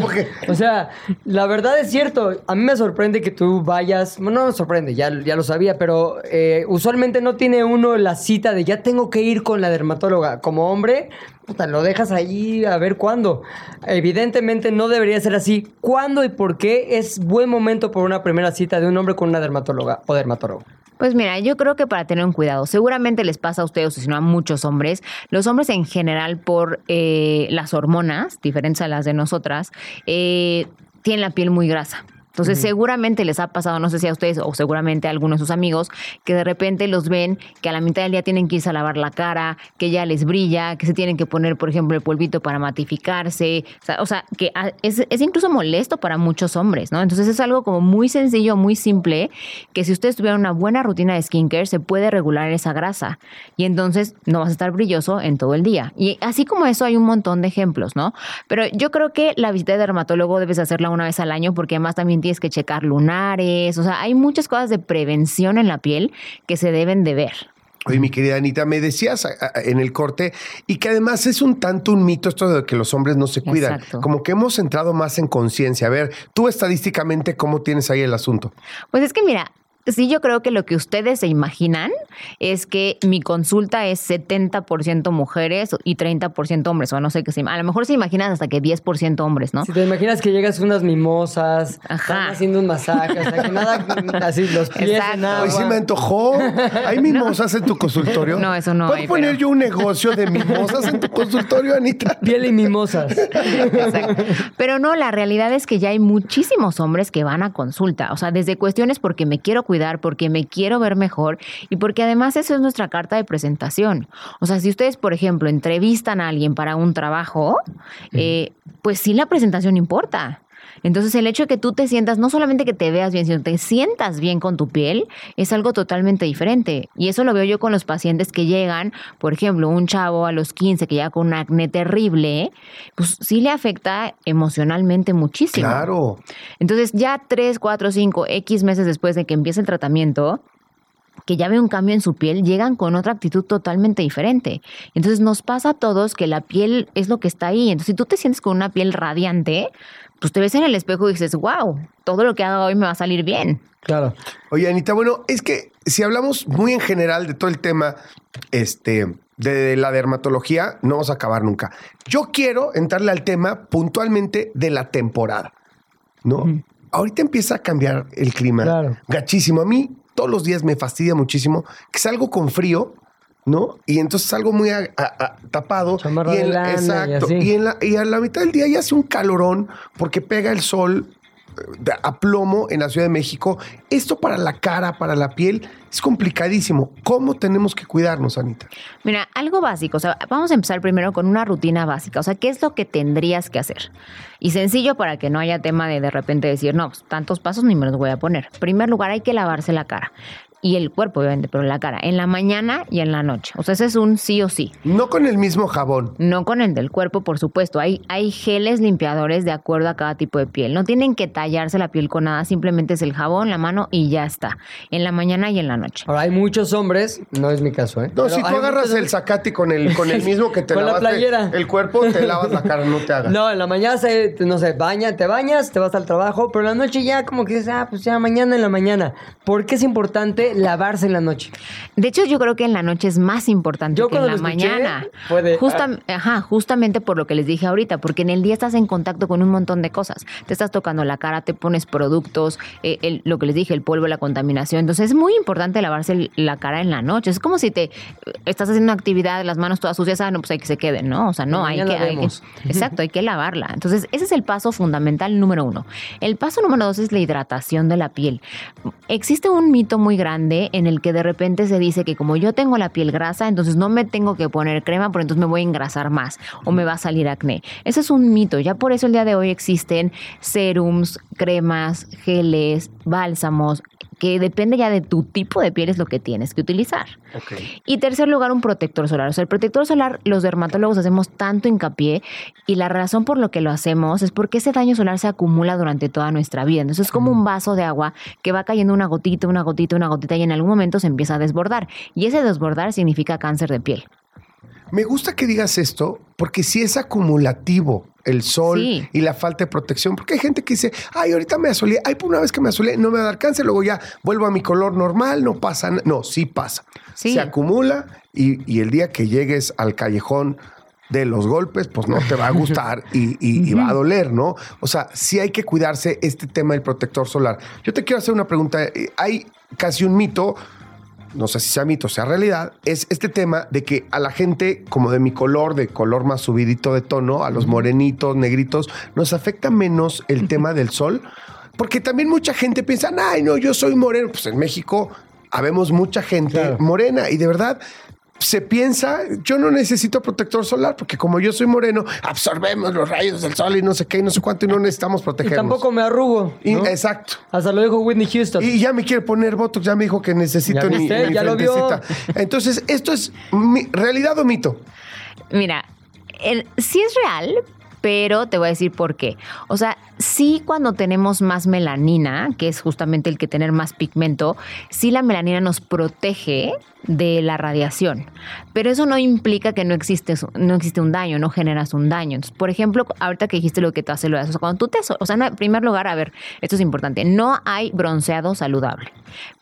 Speaker 2: o sea, la verdad es cierto. A mí me sorprende que tú vayas. Bueno, no me sorprende, ya, ya lo sabía, pero eh, usualmente no tiene uno la cita de ya tengo que ir con la dermatóloga. Como hombre, puta, lo dejas ahí a ver cuándo. Evidentemente no debería ser así. ¿Cuándo y por qué es buen momento por una primera cita de un hombre con una dermatóloga o dermatólogo?
Speaker 4: Pues mira, yo creo que para tener un cuidado, seguramente les pasa a ustedes, o si no a muchos hombres, los hombres en general por eh, las hormonas, diferentes a las de nosotras, eh, tienen la piel muy grasa. Entonces, seguramente les ha pasado, no sé si a ustedes o seguramente a algunos de sus amigos, que de repente los ven que a la mitad del día tienen que irse a lavar la cara, que ya les brilla, que se tienen que poner, por ejemplo, el polvito para matificarse. O sea, o sea, que ah, es, es incluso molesto para muchos hombres, ¿no? Entonces, es algo como muy sencillo, muy simple, que si ustedes tuvieran una buena rutina de skincare, se puede regular esa grasa. Y entonces no vas a estar brilloso en todo el día. Y así como eso, hay un montón de ejemplos, ¿no? Pero yo creo que la visita de dermatólogo debes hacerla una vez al año porque además también tienes que checar lunares, o sea, hay muchas cosas de prevención en la piel que se deben de ver.
Speaker 1: Oye, mi querida Anita, me decías en el corte y que además es un tanto un mito esto de que los hombres no se cuidan.
Speaker 4: Exacto.
Speaker 1: Como que hemos entrado más en conciencia. A ver, tú estadísticamente, ¿cómo tienes ahí el asunto?
Speaker 4: Pues es que mira, sí yo creo que lo que ustedes se imaginan es que mi consulta es 70% mujeres y 30% hombres, o no sé qué se A lo mejor se imaginan hasta que 10% hombres, ¿no?
Speaker 2: Si te imaginas que llegas unas mimosas,
Speaker 4: Ajá.
Speaker 2: están haciendo un masaje, hasta que nada, así los pies en agua.
Speaker 1: Sí me antojó. ¿Hay mimosas en tu consultorio?
Speaker 4: No, eso no
Speaker 1: ¿Puedo
Speaker 4: hay,
Speaker 1: poner
Speaker 4: pero-
Speaker 1: yo un negocio de mimosas en tu consultorio, Anita?
Speaker 2: Piel y mimosas.
Speaker 4: Exacto. Pero no, la realidad es que ya hay muchísimos hombres que van a consulta. O sea, desde cuestiones porque me quiero cuidar, porque me quiero ver mejor y porque además eso es nuestra carta de presentación. O sea, si ustedes, por ejemplo, entrevistan a alguien para un trabajo, eh, pues sí la presentación importa. Entonces el hecho de que tú te sientas, no solamente que te veas bien, sino te sientas bien con tu piel, es algo totalmente diferente. Y eso lo veo yo con los pacientes que llegan, por ejemplo, un chavo a los 15 que llega con un acné terrible, pues sí le afecta emocionalmente muchísimo.
Speaker 1: Claro.
Speaker 4: Entonces ya 3, 4, 5, X meses después de que empiece el tratamiento, que ya ve un cambio en su piel, llegan con otra actitud totalmente diferente. Entonces nos pasa a todos que la piel es lo que está ahí. Entonces si tú te sientes con una piel radiante, pues te ves en el espejo y dices, wow, todo lo que haga hoy me va a salir bien.
Speaker 2: Claro.
Speaker 1: Oye, Anita, bueno, es que si hablamos muy en general de todo el tema este, de la dermatología, no vamos a acabar nunca. Yo quiero entrarle al tema puntualmente de la temporada, ¿no? Ahorita empieza a cambiar el clima.
Speaker 2: Claro.
Speaker 1: Gachísimo. A mí todos los días me fastidia muchísimo que salgo con frío. ¿No? Y entonces salgo muy a- a- a- tapado.
Speaker 2: Chamarra
Speaker 1: y en
Speaker 2: de y
Speaker 1: exacto.
Speaker 2: así.
Speaker 1: Y, en la, y a la mitad del día ya hace un calorón porque pega el sol a plomo en la Ciudad de México. Esto para la cara, para la piel, es complicadísimo. ¿Cómo tenemos que cuidarnos, Anita?
Speaker 4: Mira, algo básico, o sea, vamos a empezar primero con una rutina básica, o sea, ¿qué es lo que tendrías que hacer? Y sencillo para que no haya tema de de repente decir, no, pues, tantos pasos ni me los voy a poner. En primer lugar, hay que lavarse la cara. Y el cuerpo, obviamente, pero la cara, en la mañana y en la noche. O sea, ese es un sí o sí.
Speaker 1: No con el mismo jabón.
Speaker 4: No con el del cuerpo, por supuesto. Hay, hay geles limpiadores de acuerdo a cada tipo de piel. No tienen que tallarse la piel con nada, simplemente es el jabón, la mano y ya está. En la mañana y en la noche.
Speaker 2: Ahora, hay muchos hombres, no es mi caso, ¿eh?
Speaker 1: No,
Speaker 2: Pero
Speaker 1: si tú agarras
Speaker 2: muchos
Speaker 1: el zacate con el, con el mismo que te
Speaker 2: Con la playera.
Speaker 1: el cuerpo, te lavas la cara, no te hagas.
Speaker 2: No, en la mañana, se, no sé, baña, te bañas, te vas al trabajo, pero en la noche ya como que dices, ah, pues ya mañana en la mañana. ¿Por qué es importante lavarse en la noche?
Speaker 4: De hecho, yo creo que en la noche es más importante
Speaker 2: Yo
Speaker 4: que en la mañana.
Speaker 2: fue de,
Speaker 4: Justam- ajá, justamente por lo que les dije ahorita, porque en el día estás en contacto con un montón de cosas. Te estás tocando la cara, te pones productos, eh, el- lo que les dije, el polvo, la contaminación. Entonces es muy importante lavarse la cara en la noche. Es como si te estás haciendo una actividad, las manos todas sucias, ah, no, pues hay que se queden, ¿no? O sea, no, hay que, hay. Exacto, hay que lavarla. Entonces, ese es el paso fundamental número uno. El paso número dos es la hidratación de la piel. Existe un mito muy grande en el que de repente se dice que como yo tengo la piel grasa, entonces no me tengo que poner crema, porque entonces me voy a engrasar más o me va a salir acné. Ese es un mito. Ya por eso el día de hoy existen serums, cremas, geles, bálsamos, que depende ya de tu tipo de piel es lo que tienes que utilizar. Y tercer lugar, un protector solar. O sea, el protector solar, los dermatólogos hacemos tanto hincapié y la razón por lo que lo hacemos es porque ese daño solar se acumula durante toda nuestra vida. Entonces es como un vaso de agua que va cayendo una gotita, una gotita, una gotita y en algún momento se empieza a desbordar. Y ese desbordar significa cáncer de piel.
Speaker 1: Me gusta que digas esto porque si es acumulativo el sol
Speaker 4: Sí.
Speaker 1: y la falta de protección, porque hay gente que dice, ay, ahorita me asolé, ay, por una vez que me asolé no me va a dar cáncer, luego ya vuelvo a mi color normal, no pasa nada. No, sí pasa.
Speaker 4: Sí.
Speaker 1: Se acumula y, y el día que llegues al callejón de los golpes, pues no te va a gustar y, y- y va a doler, ¿no? O sea, sí hay que cuidarse este tema del protector solar. Yo te quiero hacer una pregunta. Eh, Hay casi un mito no sé si sea mito o sea realidad, es este tema de que a la gente como de mi color, de color más subidito de tono, a los morenitos, negritos, nos afecta menos el tema del sol. porque también mucha gente piensa, ay, no, yo soy moreno. Pues en México habemos mucha gente
Speaker 2: Claro.
Speaker 1: morena y de verdad se piensa, yo no necesito protector solar porque como yo soy moreno, absorbemos los rayos del sol y no sé qué y no sé cuánto y no necesitamos
Speaker 2: Y
Speaker 1: protegernos.
Speaker 2: tampoco me arrugo.
Speaker 1: Y-
Speaker 2: ¿no?
Speaker 1: Exacto.
Speaker 2: Hasta lo dijo Whitney Houston.
Speaker 1: Y ya me quiere poner Botox, ya me dijo que necesito
Speaker 2: ¿Ya
Speaker 1: mi,
Speaker 2: viste?
Speaker 1: mi
Speaker 2: Ya lo vio.
Speaker 1: Entonces, esto es mi- realidad o mito.
Speaker 4: Mira, el- sí es real, pero te voy a decir por qué. O sea, sí cuando tenemos más melanina, que es justamente el que tener más pigmento, sí la melanina nos protege de la radiación. Pero eso no implica que no existe, no existe un daño, no generas un daño. Entonces, por ejemplo, ahorita que dijiste lo que te hace lo o sea, cuando tú te, o sea, no, en primer lugar, a ver, esto es importante, no hay bronceado saludable.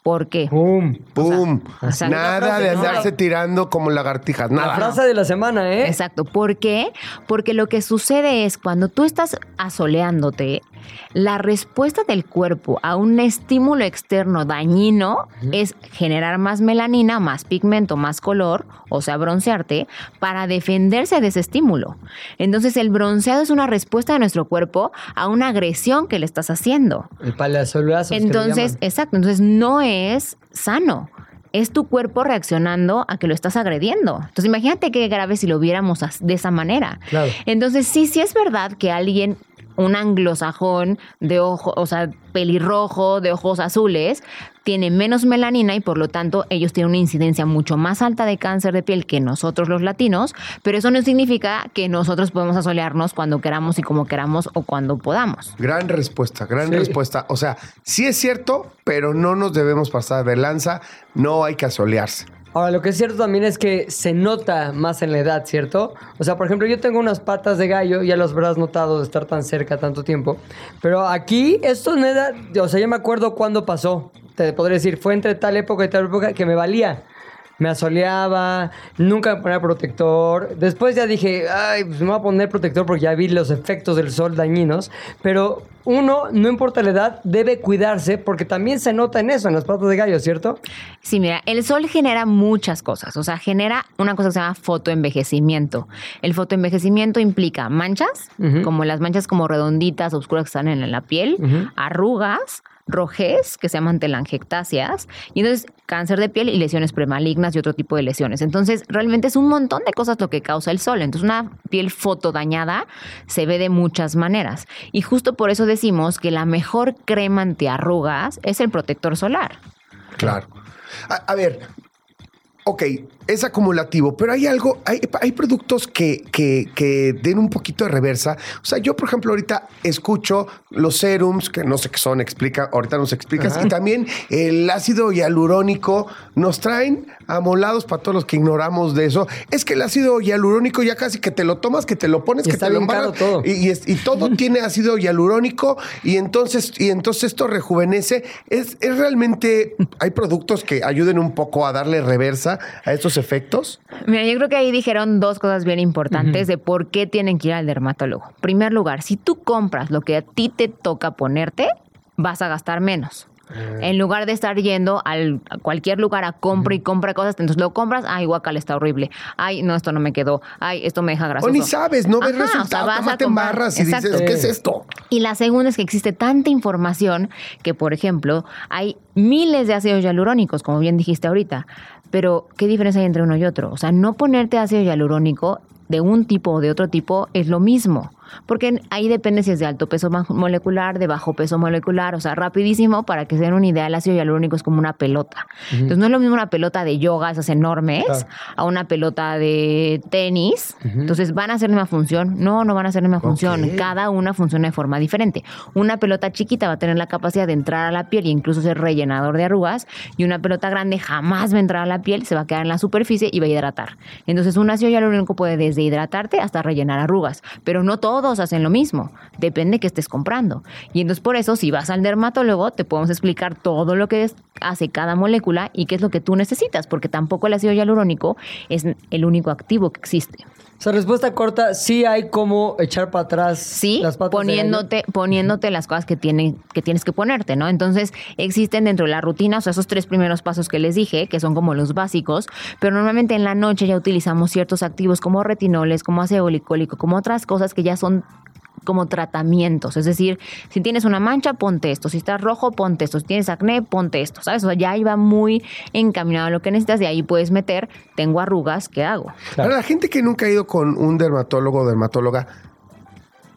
Speaker 4: ¿Por qué?
Speaker 2: ¡Pum!
Speaker 1: ¡Pum!
Speaker 4: o sea,
Speaker 1: nada de
Speaker 2: ¿no?
Speaker 1: andarse tirando como lagartijas,
Speaker 2: La
Speaker 1: nada.
Speaker 2: frase de la semana, ¿eh?
Speaker 4: Exacto. ¿Por qué? Porque lo que sucede es cuando tú estás asoleándote, la respuesta del cuerpo a un estímulo externo dañino es generar más melanina, más pigmento, más color, o sea, broncearte, para defenderse de ese estímulo. Entonces, el bronceado es una respuesta de nuestro cuerpo a una agresión que le estás haciendo.
Speaker 2: El paleazolazo. que le
Speaker 4: Entonces, exacto, entonces no es sano. Es tu cuerpo reaccionando a que lo estás agrediendo. Entonces, imagínate qué grave si lo viéramos de esa manera.
Speaker 2: Claro.
Speaker 4: Entonces, sí, sí es verdad que alguien, un anglosajón de ojo, o sea, pelirrojo, de ojos azules, tiene menos melanina y por lo tanto ellos tienen una incidencia mucho más alta de cáncer de piel que nosotros los latinos, pero eso no significa que nosotros podemos asolearnos cuando queramos y como queramos o cuando podamos.
Speaker 1: Gran respuesta, gran
Speaker 2: Sí.
Speaker 1: respuesta. O sea, sí es cierto, pero no nos debemos pasar de lanza, no hay que asolearse.
Speaker 2: Ahora, lo que es cierto también es que se nota más en la edad, ¿cierto? O sea, por ejemplo, yo tengo unas patas de gallo, ya los habrás notado de estar tan cerca tanto tiempo. Pero aquí, esto nada, o sea, yo me acuerdo cuándo pasó. Te podría decir, fue entre tal época y tal época que me valía. Me asoleaba, nunca me ponía protector. Después ya dije, ay, pues me voy a poner protector porque ya vi los efectos del sol dañinos. Pero uno, no importa la edad, debe cuidarse porque también se nota en eso, en las patas de gallo, ¿cierto?
Speaker 4: Sí, mira, el sol genera muchas cosas. O sea, genera una cosa que se llama fotoenvejecimiento. El fotoenvejecimiento implica manchas, como las manchas como redonditas, oscuras que están en la piel, arrugas, rojez, que se llaman telangiectasias, y entonces cáncer de piel y lesiones premalignas y otro tipo de lesiones. Entonces, realmente es un montón de cosas lo que causa el sol. Entonces, una piel fotodañada se ve de muchas maneras. Y justo por eso decimos que la mejor crema antiarrugas es el protector solar.
Speaker 1: Claro. A, a ver, ok, es acumulativo, pero hay algo, hay, hay productos que, que, que den un poquito de reversa. O sea, yo, por ejemplo, ahorita escucho los serums, que no sé qué son, explica, ahorita nos explicas, y también el ácido hialurónico nos traen amolados para todos los que ignoramos de eso. Es que el ácido hialurónico ya casi que te lo tomas, que te lo pones,
Speaker 2: Y
Speaker 1: que te lo embarras,
Speaker 2: todo.
Speaker 1: Y, y es- y todo tiene ácido hialurónico y entonces, y entonces esto rejuvenece. Es, es realmente, hay productos que ayuden un poco a darle reversa a estos efectos.
Speaker 4: Mira, yo creo que ahí dijeron dos cosas bien importantes de por qué tienen que ir al dermatólogo. Primer lugar, si tú compras lo que a ti te toca ponerte, vas a gastar menos. En lugar de estar yendo al, a cualquier lugar a compra y compra cosas, entonces lo compras, ay, guacal, está horrible. Ay, no, esto no me quedó. Ay, esto me deja grasoso.
Speaker 1: O ni sabes, no ves
Speaker 4: Ajá, o sea, vas a
Speaker 1: embarras y
Speaker 4: Exacto.
Speaker 1: dices, ¿qué es esto?
Speaker 4: Y la segunda es que existe tanta información que, por ejemplo, hay miles de ácidos hialurónicos, como bien dijiste ahorita. Pero, ¿qué diferencia hay entre uno y otro? O sea, no ponerte ácido hialurónico de un tipo o de otro tipo es lo mismo. Porque ahí depende si es de alto peso molecular, de bajo peso molecular, o sea, rapidísimo, para que se den una idea, el ácido hialurónico es como una pelota. Entonces, no es lo mismo una pelota de yoga, esas enormes, a una pelota de tenis. Entonces, ¿van a hacer la misma función? No, no van a hacer la misma función. Cada una funciona de forma diferente. Una pelota chiquita va a tener la capacidad de entrar a la piel e incluso ser rellenador de arrugas, y una pelota grande jamás va a entrar a la piel, se va a quedar en la superficie y va a hidratar. Entonces, un ácido hialurónico puede desde hidratarte hasta rellenar arrugas, pero no hacen lo mismo. Depende que estés comprando. Y entonces, por eso, si vas al dermatólogo, te podemos explicar todo lo que hace cada molécula y qué es lo que tú necesitas, porque tampoco el ácido hialurónico es el único activo que existe.
Speaker 2: Sea, respuesta corta, sí hay como echar para atrás
Speaker 4: Sí,
Speaker 2: las patas
Speaker 4: poniéndote, poniéndote las cosas que, tienen, que tienes que ponerte, ¿no? Entonces, existen dentro de la rutina, o sea, esos tres primeros pasos que les dije, que son como los básicos, pero normalmente en la noche ya utilizamos ciertos activos como retinoles, como ácido glicólico, como otras cosas que ya son como tratamientos. Es decir, si tienes una mancha, ponte esto. Si estás rojo, ponte esto. Si tienes acné, ponte esto. ¿Sabes? O sea, ya iba muy encaminado lo que necesitas y ahí puedes meter, tengo arrugas, ¿qué hago?
Speaker 1: Para la gente que nunca ha ido con un dermatólogo o dermatóloga,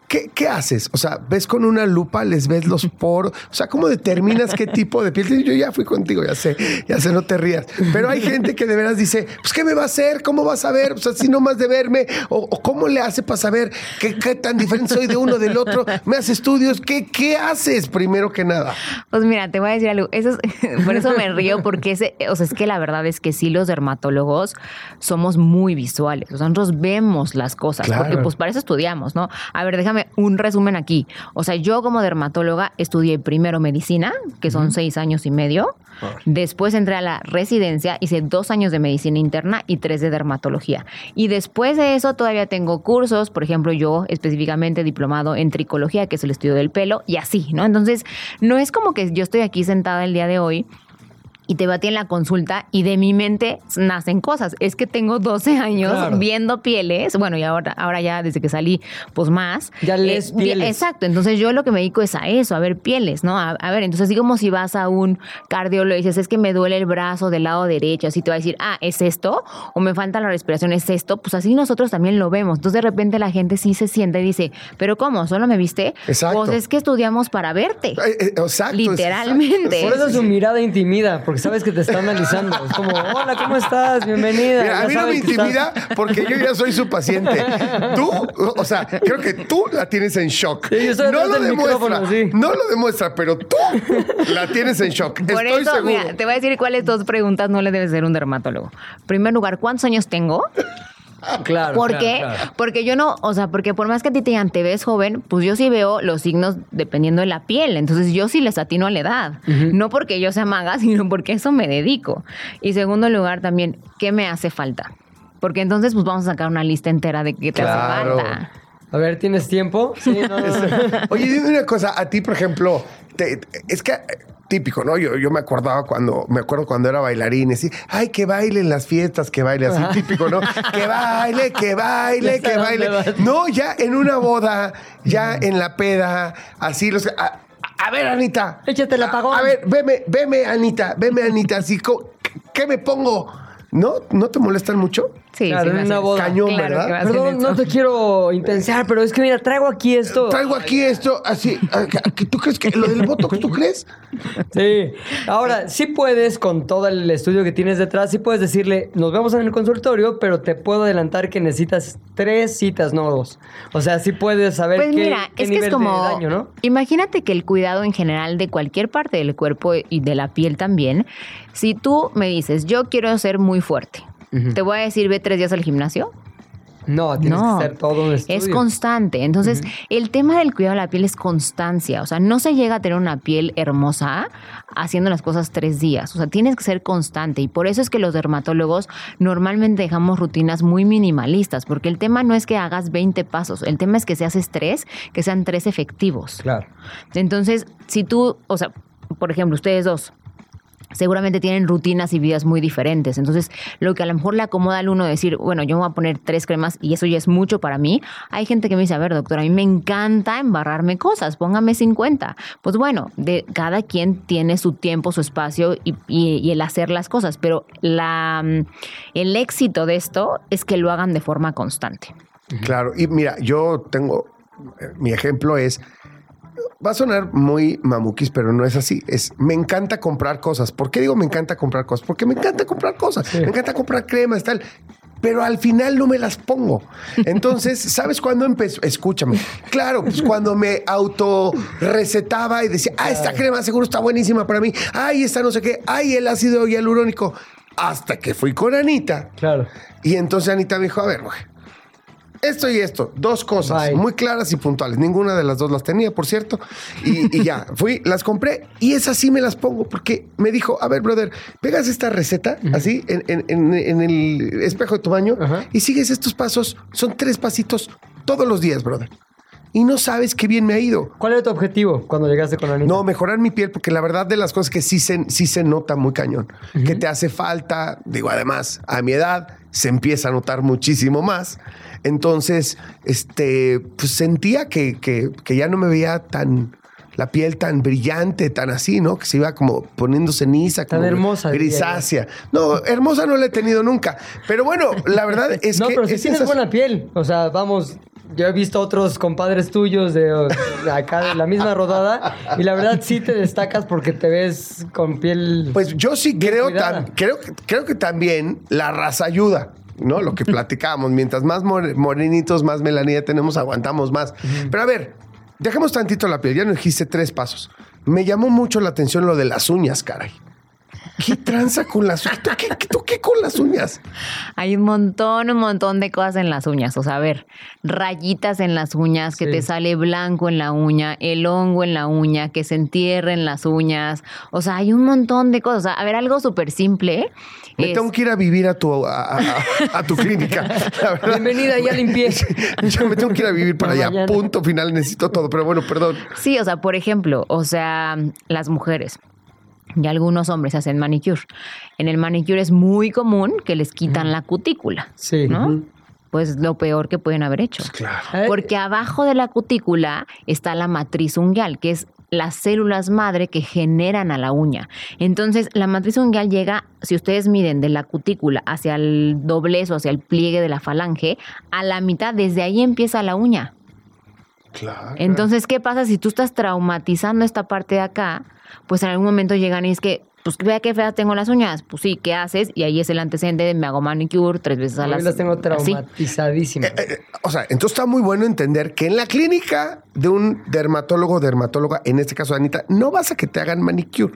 Speaker 1: ¿qué, qué haces? O sea, ¿ves con una lupa, les ves los poros? O sea, ¿cómo determinas qué tipo de piel? Yo ya fui contigo, ya sé, ya sé, no te rías. Pero hay gente que de veras dice, pues, ¿qué me va a hacer? ¿Cómo vas a ver? O sea, si nomás de verme, o, o ¿cómo le hace para saber qué, qué tan diferente soy de uno del otro? ¿Me hace estudios? ¿Qué, qué haces primero que nada?
Speaker 4: Pues mira, te voy a decir algo. Eso es- por eso me río, porque ese, o sea, es que la verdad es que sí, los dermatólogos somos muy visuales. O sea, nosotros vemos las cosas,
Speaker 1: Claro.
Speaker 4: porque pues para eso estudiamos, ¿no? A ver, déjame un resumen aquí. O sea, yo como dermatóloga estudié primero medicina, que son seis años y medio. Después entré a la residencia, hice dos años de medicina interna y tres de dermatología. Y después de eso todavía tengo cursos, por ejemplo, yo específicamente diplomado en tricología, que es el estudio del pelo, y así, ¿no? Entonces, no es como que yo estoy aquí sentada el día de hoy y te batí en la consulta y de mi mente nacen cosas. Es que tengo 12 años
Speaker 2: Claro.
Speaker 4: viendo pieles, bueno, y ahora, ahora ya desde que salí, pues más.
Speaker 2: Ya lees
Speaker 4: vi-
Speaker 2: pieles.
Speaker 4: Exacto, entonces yo lo que me dedico es a eso, a ver pieles, ¿no? A, a ver, entonces así como si vas a un cardiólogo y dices, es que me duele el brazo del lado derecho, así te va a decir, ah, ¿es esto? O me falta la respiración, ¿es esto? Pues así nosotros también lo vemos. Entonces de repente la gente sí se sienta y dice, ¿pero cómo? ¿Solo me viste?
Speaker 1: Exacto.
Speaker 4: Pues es que estudiamos para verte.
Speaker 1: Eh, eh, exacto,
Speaker 4: Literalmente.
Speaker 2: Por eso su mirada intimida, porque sabes que te está analizando. Es como, hola, ¿cómo estás? Bienvenida.
Speaker 1: Mira, a mí no me
Speaker 2: estás-
Speaker 1: intimida porque yo ya soy su paciente. Tú, o sea, creo que tú la tienes en shock.
Speaker 2: Sí, yo estoy
Speaker 1: no lo demuestra,
Speaker 2: sí.
Speaker 1: no lo demuestra, pero tú la tienes en shock.
Speaker 4: Por
Speaker 1: Estoy
Speaker 4: eso,
Speaker 1: seguro.
Speaker 4: mira, te voy a decir cuáles dos preguntas no le debe ser un dermatólogo. En primer lugar, ¿cuántos años tengo?
Speaker 2: Claro.
Speaker 4: ¿Por
Speaker 2: claro,
Speaker 4: qué?
Speaker 2: claro.
Speaker 4: Porque yo no, o sea, porque por más que a ti te digan, te ves joven, pues yo sí veo los signos dependiendo de la piel. Entonces yo sí les atino a la edad. No porque yo sea maga, sino porque eso me dedico. Y segundo lugar también, ¿qué me hace falta? Porque entonces pues vamos a sacar una lista entera de qué te
Speaker 1: Claro.
Speaker 4: hace falta.
Speaker 2: A ver, ¿tienes tiempo? Sí, no, no, no.
Speaker 1: Oye, dime una cosa, a ti, por ejemplo, te- es que típico, ¿no? Yo, yo me acordaba cuando, me acuerdo cuando era bailarín, así, ay, que baile en las fiestas, que baile, así típico, ¿no? Que baile, que baile, que baile. No, ya en una boda, ya en la peda, así los. A, a ver, Anita.
Speaker 2: Échate el
Speaker 1: A-
Speaker 2: apagón.
Speaker 1: A, ver, veme, veme, Anita, veme, Anita, así, ¿qué me pongo? ¿No? ¿No te molestan mucho?
Speaker 4: Sí,
Speaker 2: Claro,
Speaker 4: sí,
Speaker 2: en una boda.
Speaker 1: Cañón,
Speaker 4: Claro
Speaker 1: ¿verdad?
Speaker 2: Perdón, no te quiero intensiar, pero es que mira, traigo aquí esto.
Speaker 1: Traigo aquí esto, así. que- ¿Tú crees que lo del Botox, tú crees?
Speaker 2: Sí. Ahora, sí puedes, con todo el estudio que tienes detrás, sí puedes decirle, nos vemos en el consultorio, pero te puedo adelantar que necesitas tres citas, no dos. O sea, sí puedes saber
Speaker 4: Pues
Speaker 2: qué,
Speaker 4: mira,
Speaker 2: qué
Speaker 4: es que es
Speaker 2: nivel
Speaker 4: como.
Speaker 2: de daño, ¿no?
Speaker 4: Imagínate que el cuidado en general de cualquier parte del cuerpo y de la piel también, si tú me dices, yo quiero ser muy fuerte, te voy a decir, ve tres días al gimnasio.
Speaker 2: No, tienes
Speaker 4: No,
Speaker 2: que hacer todo un estudio.
Speaker 4: es constante. Entonces, el tema del cuidado de la piel es constancia. O sea, no se llega a tener una piel hermosa haciendo las cosas tres días. O sea, tienes que ser constante. Y por eso es que los dermatólogos normalmente dejamos rutinas muy minimalistas, porque el tema no es que hagas 20 pasos, el tema es que se haces tres, que sean tres efectivos.
Speaker 2: Claro.
Speaker 4: Entonces, si tú, o sea, por ejemplo, ustedes dos, seguramente tienen rutinas y vidas muy diferentes. Entonces, lo que a lo mejor le acomoda al uno decir, bueno, yo me voy a poner tres cremas y eso ya es mucho para mí. Hay gente que me dice, a ver, doctora, a mí me encanta embarrarme cosas, póngame 50. Pues bueno, de cada quien tiene su tiempo, su espacio y, y- y el hacer las cosas, pero la, mm, el éxito de esto es que lo hagan de forma constante.
Speaker 1: Claro, y mira, yo tengo, eh, mi ejemplo es, va a sonar muy mamuquis, pero no es así. Es, me encanta comprar cosas. ¿Por qué digo me encanta comprar cosas? Porque me encanta comprar cosas. Me encanta comprar cremas, tal. Pero al final no me las pongo. Entonces, ¿sabes cuándo empezó? Escúchame. Claro, pues cuando me auto recetaba y decía, ah, esta crema seguro está buenísima para mí. Ay, esta no sé qué. Ay, el ácido hialurónico. Hasta que fui con Anita.
Speaker 2: Claro.
Speaker 1: Y entonces Anita me dijo, a ver, güey, esto y esto, dos cosas
Speaker 2: Bye.
Speaker 1: muy claras y puntuales. Ninguna de las dos las tenía, por cierto. Y, y ya, fui, las compré y esas sí me las pongo porque me dijo, a ver, brother, pegas esta receta así en, en- en- en el espejo de tu baño y sigues estos pasos. Son tres pasitos todos los días, brother. Y no sabes qué bien me ha ido.
Speaker 2: ¿Cuál era tu objetivo cuando llegaste con Anita?
Speaker 1: No, mejorar mi piel, porque la verdad de las cosas que sí se, sí se nota muy cañón, que te hace falta, digo, además, a mi edad se empieza a notar muchísimo más. Entonces, este, pues sentía que, que- que ya no me veía tan, la piel tan brillante, tan así, ¿no? Que se iba como poniendo ceniza,
Speaker 2: Tan
Speaker 1: como
Speaker 2: hermosa,
Speaker 1: grisácea. No, hermosa no la he tenido nunca. Pero bueno, la verdad es
Speaker 2: no,
Speaker 1: que.
Speaker 2: pero sí
Speaker 1: es
Speaker 2: tienes
Speaker 1: esas-
Speaker 2: buena piel. O sea, vamos, yo he visto otros compadres tuyos de, de acá de la misma rodada y la verdad sí te destacas porque te ves con piel.
Speaker 1: Pues yo sí creo, tam- creo, creo que también la raza ayuda. ¿No? Lo que platicábamos. Mientras más more- morenitos, más melanía tenemos, aguantamos más. Pero a ver, dejemos tantito la piel. Ya nos dijiste tres pasos. Me llamó mucho la atención lo de las uñas, caray. ¿Qué tranza con las uñas? ¿Tú qué, tú qué con las uñas?
Speaker 4: Hay un montón, un montón de cosas en las uñas. O sea, a ver, rayitas en las uñas, que
Speaker 2: Sí.
Speaker 4: te sale blanco en la uña, el hongo en la uña, que se entierra en las uñas. O sea, hay un montón de cosas. O sea, a ver, algo súper simple.
Speaker 1: Me
Speaker 4: es-
Speaker 1: tengo que ir a vivir a tu, a, a- a- a tu clínica. la verdad.
Speaker 2: Bienvenida, ya limpié.
Speaker 1: Yo me tengo que ir a vivir para
Speaker 2: No,
Speaker 1: allá.
Speaker 2: mañana.
Speaker 1: Punto final. Necesito todo. Pero bueno, perdón.
Speaker 4: Sí, o sea, por ejemplo, o sea, las mujeres y algunos hombres hacen manicure. En el manicure es muy común que les quitan la cutícula,
Speaker 2: Sí.
Speaker 4: ¿no? Pues lo peor que pueden haber hecho.
Speaker 1: Claro.
Speaker 2: Eh,
Speaker 4: Porque abajo de la cutícula está la matriz unguial, que es las células madre que generan a la uña. Entonces, la matriz unguial llega, si ustedes miden de la cutícula hacia el doblez o hacia el pliegue de la falange, a la mitad, desde ahí empieza la uña.
Speaker 1: Claro.
Speaker 4: Entonces, ¿qué pasa si tú estás traumatizando esta parte de acá? Pues en algún momento llegan y es que, pues vea qué feas tengo las uñas. Pues sí, ¿qué haces? Y ahí es el antecedente de me hago manicure tres veces a la
Speaker 2: mí las tengo
Speaker 4: así.
Speaker 2: traumatizadísimas.
Speaker 1: Eh, eh, o sea, entonces está muy bueno entender que en la clínica de un dermatólogo o dermatóloga, en este caso Anita, no vas a que te hagan manicure,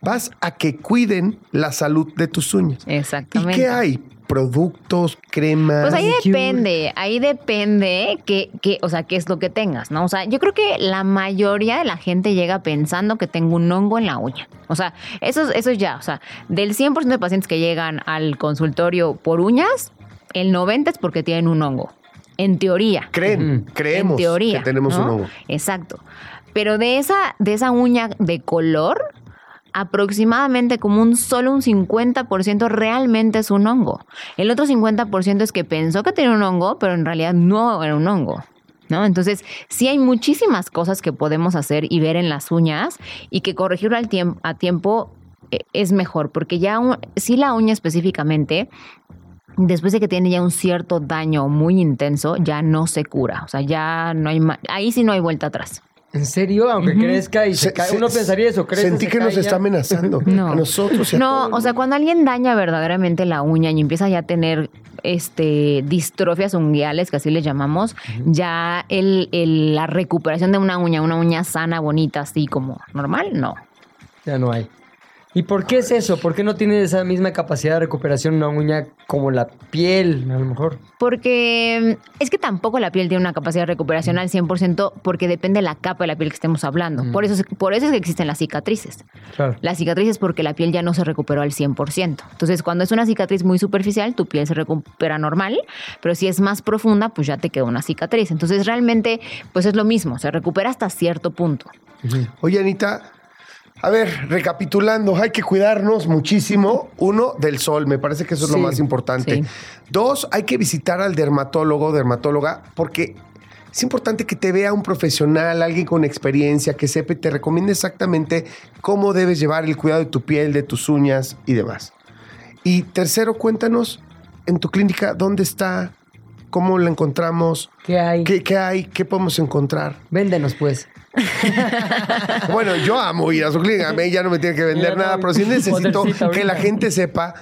Speaker 1: vas a que cuiden la salud de tus uñas. ¿Y
Speaker 4: Exactamente.
Speaker 1: qué hay? Productos, cremas.
Speaker 4: Pues ahí depende, ahí depende que, que, o sea, qué es lo que tengas, ¿no? O sea, yo creo que la mayoría de la gente llega pensando que tengo un hongo en la uña. O sea, eso, es- eso es ya, o sea, del 100% de pacientes que llegan al consultorio por uñas, el 90 es porque tienen un hongo. En teoría.
Speaker 1: Creen, creemos
Speaker 4: en teoría,
Speaker 1: que tenemos
Speaker 4: ¿no?
Speaker 1: un hongo.
Speaker 4: Exacto. Pero de esa, de esa uña de color, aproximadamente como un solo un 50% realmente es un hongo. El otro 50% es que pensó que tenía un hongo, pero en realidad no era un hongo. ¿No? Entonces, sí hay muchísimas cosas que podemos hacer y ver en las uñas y que corregirlo al tiempo, a tiempo eh, es mejor, porque ya un- si la uña específicamente después de que tiene ya un cierto daño muy intenso, ya no se cura. O sea, ya no hay ahí sí no hay vuelta atrás.
Speaker 2: ¿En serio? Aunque crezca y se,
Speaker 1: Se-
Speaker 2: cae.
Speaker 1: se-
Speaker 2: Uno pensaría eso, crece,
Speaker 1: Sentí
Speaker 2: se
Speaker 1: que nos está amenazando.
Speaker 4: No.
Speaker 1: A nosotros y a
Speaker 4: No,
Speaker 1: todo el
Speaker 4: o sea, cuando alguien daña verdaderamente la uña y empieza ya a tener este distrofias unguiales, que así les llamamos, ya el, el- la recuperación de una uña, una uña sana, bonita, así como normal, no.
Speaker 2: Ya no hay. ¿Y por qué es eso? ¿Por qué no tiene esa misma capacidad de recuperación una uña como la piel, a lo mejor?
Speaker 4: Porque mm, es que tampoco la piel tiene una capacidad de recuperación al 100% porque depende de la capa de la piel que estemos hablando. Por, eso, es- por eso es que existen las cicatrices.
Speaker 2: Claro.
Speaker 4: La cicatriz es porque la piel ya no se recuperó al 100%. Entonces, cuando es una cicatriz muy superficial, tu piel se recupera normal, pero si es más profunda, pues ya te queda una cicatriz. Entonces, realmente, pues es lo mismo, se recupera hasta cierto punto.
Speaker 1: Oye, Anita, a ver, recapitulando, hay que cuidarnos muchísimo. Uno, del sol, me parece que eso es lo más importante.
Speaker 4: sí.
Speaker 1: Dos, hay que visitar al dermatólogo, dermatóloga, porque es importante que te vea un profesional, alguien con experiencia, que sepa y te recomiende exactamente cómo debes llevar el cuidado de tu piel, de tus uñas y demás. Y tercero, cuéntanos en tu clínica dónde está, cómo la encontramos,
Speaker 2: ¿Qué hay?
Speaker 1: qué, qué hay, qué podemos encontrar.
Speaker 2: Véndenos, pues.
Speaker 1: Bueno, yo amo ir a su clínica. A mí ya no me tiene que vender nada, pero sí necesito que la gente sepa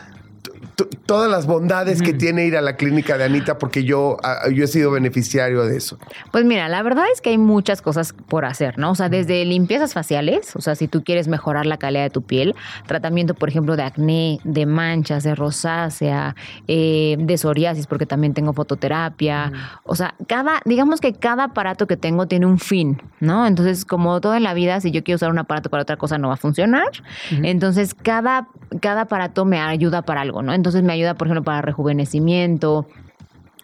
Speaker 1: todas las bondades que tiene ir a la clínica de Anita, porque yo, ah, yo he sido beneficiario de eso.
Speaker 4: Pues mira, la verdad es que hay muchas cosas por hacer, ¿no? O sea, desde limpiezas faciales, o sea, si tú quieres mejorar la calidad de tu piel, tratamiento, por ejemplo, de acné, de manchas, de rosácea, eh, de psoriasis, porque también tengo fototerapia. O sea, cada, digamos que cada aparato que tengo tiene un fin, ¿no? Entonces, como todo en la vida, si yo quiero usar un aparato para otra cosa, no va a funcionar. Entonces, cada, cada aparato me ayuda para algo, ¿no? Entonces, me ayuda, por ejemplo, para rejuvenecimiento,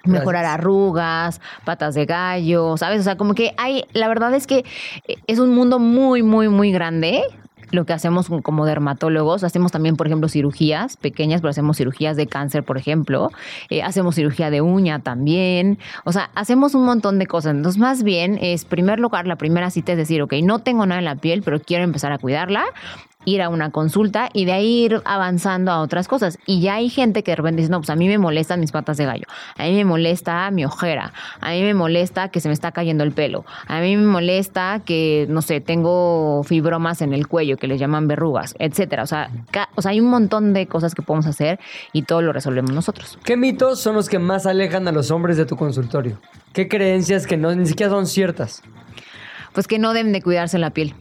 Speaker 4: mejorar
Speaker 2: Gracias.
Speaker 4: arrugas, patas de gallo, ¿sabes? O sea, como que hay, la verdad es que eh, es un mundo muy, muy, muy grande lo que hacemos como dermatólogos, hacemos también, por ejemplo, cirugías pequeñas, pero hacemos cirugías de cáncer, por ejemplo, eh, hacemos cirugía de uña también, o sea, hacemos un montón de cosas. Entonces, más bien es, primer lugar, la primera cita es decir, ok, no tengo nada en la piel, pero quiero empezar a cuidarla ir a una consulta y de ahí ir avanzando a otras cosas. Y ya hay gente que de repente dice, no, pues a mí me molestan mis patas de gallo, a mí me molesta mi ojera, a mí me molesta que se me está cayendo el pelo, a mí me molesta que, no sé, tengo fibromas en el cuello que les llaman verrugas, etcétera. O sea, o sea, hay un montón de cosas que podemos hacer y todo lo resolvemos nosotros.
Speaker 2: ¿Qué mitos son los que más alejan a los hombres de tu consultorio? ¿Qué creencias que no, ni siquiera son ciertas?
Speaker 4: Pues que no deben de cuidarse la piel.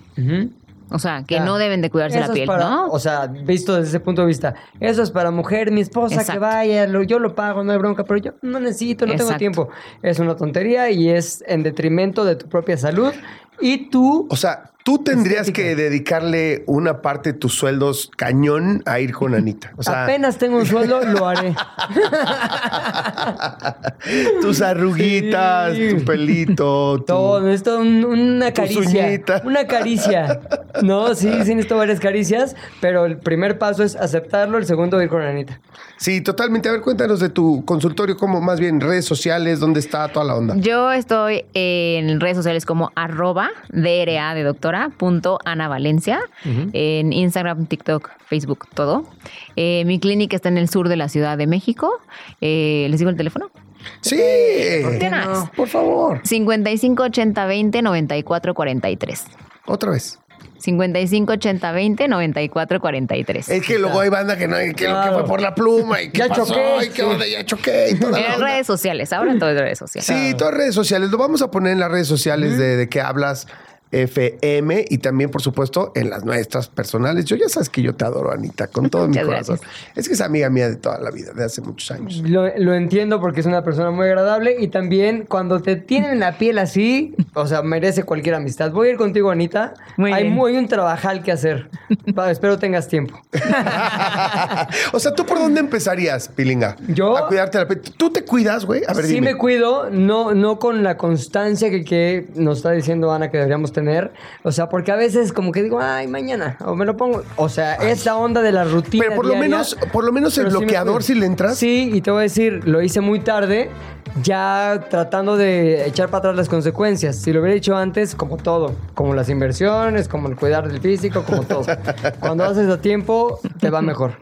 Speaker 4: O sea, que
Speaker 2: Ya.
Speaker 4: no deben de cuidarse
Speaker 2: Eso
Speaker 4: la piel,
Speaker 2: para-
Speaker 4: ¿no?
Speaker 2: O sea, visto desde ese punto de vista, eso es para mujer, mi esposa que vaya, lo- yo lo pago, no hay bronca, pero yo no necesito, no tengo tiempo. Es una tontería y es en detrimento de tu propia salud y tú...
Speaker 1: O sea, tú tendrías
Speaker 2: Estética.
Speaker 1: que dedicarle una parte de tus sueldos cañón a ir con Anita. O sea,
Speaker 2: apenas tengo un sueldo, lo haré.
Speaker 1: tus arruguitas,
Speaker 2: Sí.
Speaker 1: tu pelito, tu-
Speaker 2: Todo, un- una caricia.
Speaker 1: uñitas.
Speaker 2: Una caricia. No, sí, sí necesito varias caricias, pero el primer paso es aceptarlo, el segundo ir con Anita.
Speaker 1: Sí, totalmente. A ver, cuéntanos de tu consultorio, como más bien redes sociales, dónde está toda la onda.
Speaker 4: Yo estoy en redes sociales como arroba DRA de doctora punto Ana Valencia. En Instagram, TikTok, Facebook, todo. Eh, mi clínica está en el sur de la Ciudad de México. Eh, ¿Les digo el teléfono?
Speaker 1: Sí,
Speaker 4: De una vez.
Speaker 1: por favor.
Speaker 4: 55 80 20 94 43.
Speaker 1: Otra vez.
Speaker 4: 55 80 20 94 43.
Speaker 1: Es que luego hay banda que no, que, que
Speaker 2: Claro.
Speaker 1: fue por la pluma y que
Speaker 2: Ya
Speaker 1: pasó
Speaker 2: choqué,
Speaker 1: y que
Speaker 2: sí.
Speaker 1: onda, ya choqué y toda la
Speaker 4: En
Speaker 1: onda.
Speaker 4: redes sociales, ahora en todas las redes sociales.
Speaker 1: Sí, todas redes sociales. Lo vamos a poner en las redes sociales de, de que hablas FM y también, por supuesto, en las nuestras personales. Yo ya sabes que yo te adoro, Anita, con todo mi corazón.
Speaker 4: gracias.
Speaker 1: Es que es amiga mía de toda la vida, de hace muchos años.
Speaker 2: Lo, lo entiendo porque es una persona muy agradable y también cuando te tienen la piel así, o sea, merece cualquier amistad. Voy a ir contigo, Anita.
Speaker 4: Muy
Speaker 2: hay,
Speaker 4: bien.
Speaker 2: muy- hay un trabajal que hacer. Va, espero tengas tiempo.
Speaker 1: o sea, ¿tú por dónde empezarías, Pilinga?
Speaker 2: Yo-
Speaker 1: A cuidarte la piel. ¿Tú te cuidas, güey? A ver,
Speaker 2: sí
Speaker 1: dime.
Speaker 2: me cuido, no, no con la constancia que, que nos está diciendo Ana que deberíamos tener. O sea, porque a veces como que digo, ay, mañana, o me lo pongo. O sea, esa onda de la rutina.
Speaker 1: Pero por lo menos, por lo menos el
Speaker 2: sí me
Speaker 1: bloqueador,
Speaker 2: cuido.
Speaker 1: si le entras.
Speaker 2: Sí, y te voy a decir, lo hice muy tarde, ya tratando de echar para atrás las consecuencias. Si lo hubiera hecho antes, como todo, como las inversiones, como el cuidar del físico, como todo. Cuando haces a tiempo, te va mejor.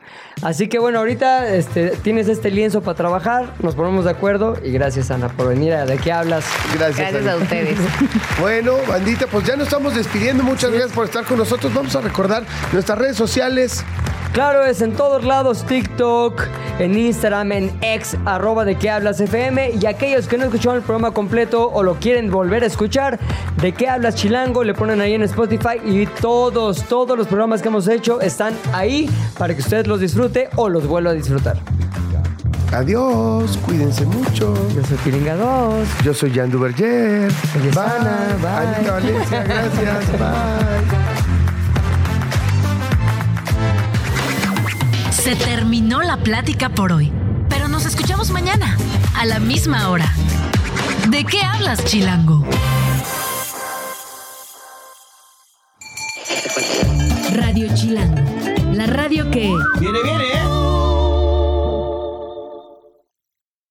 Speaker 2: Así que bueno, ahorita este, tienes este lienzo para trabajar, nos ponemos de acuerdo y gracias Ana por venir a de qué hablas.
Speaker 1: Gracias.
Speaker 4: Gracias a ustedes.
Speaker 1: Bueno, bandita, pues ya nos estamos despidiendo. Muchas gracias por estar con nosotros. Vamos a recordar nuestras redes sociales.
Speaker 2: Claro, es en todos lados, TikTok, en Instagram, en X, arroba de qué hablas FM. Y aquellos que no escucharon el programa completo o lo quieren volver a escuchar, de qué hablas Chilango, le ponen ahí en Spotify. Y todos, todos los programas que hemos hecho están ahí para que ustedes los disfrute o los vuelva a disfrutar.
Speaker 1: Adiós, cuídense mucho.
Speaker 2: Yo soy Piringa 2.
Speaker 1: Yo soy Jan Duverger.
Speaker 2: Es Ana, bye.
Speaker 1: Anita Valencia, gracias. Bye.
Speaker 3: Se terminó la plática por hoy, pero nos escuchamos mañana, a la misma hora. ¿De qué hablas, Chilango? Radio Chilango, la radio que...
Speaker 5: Viene, viene.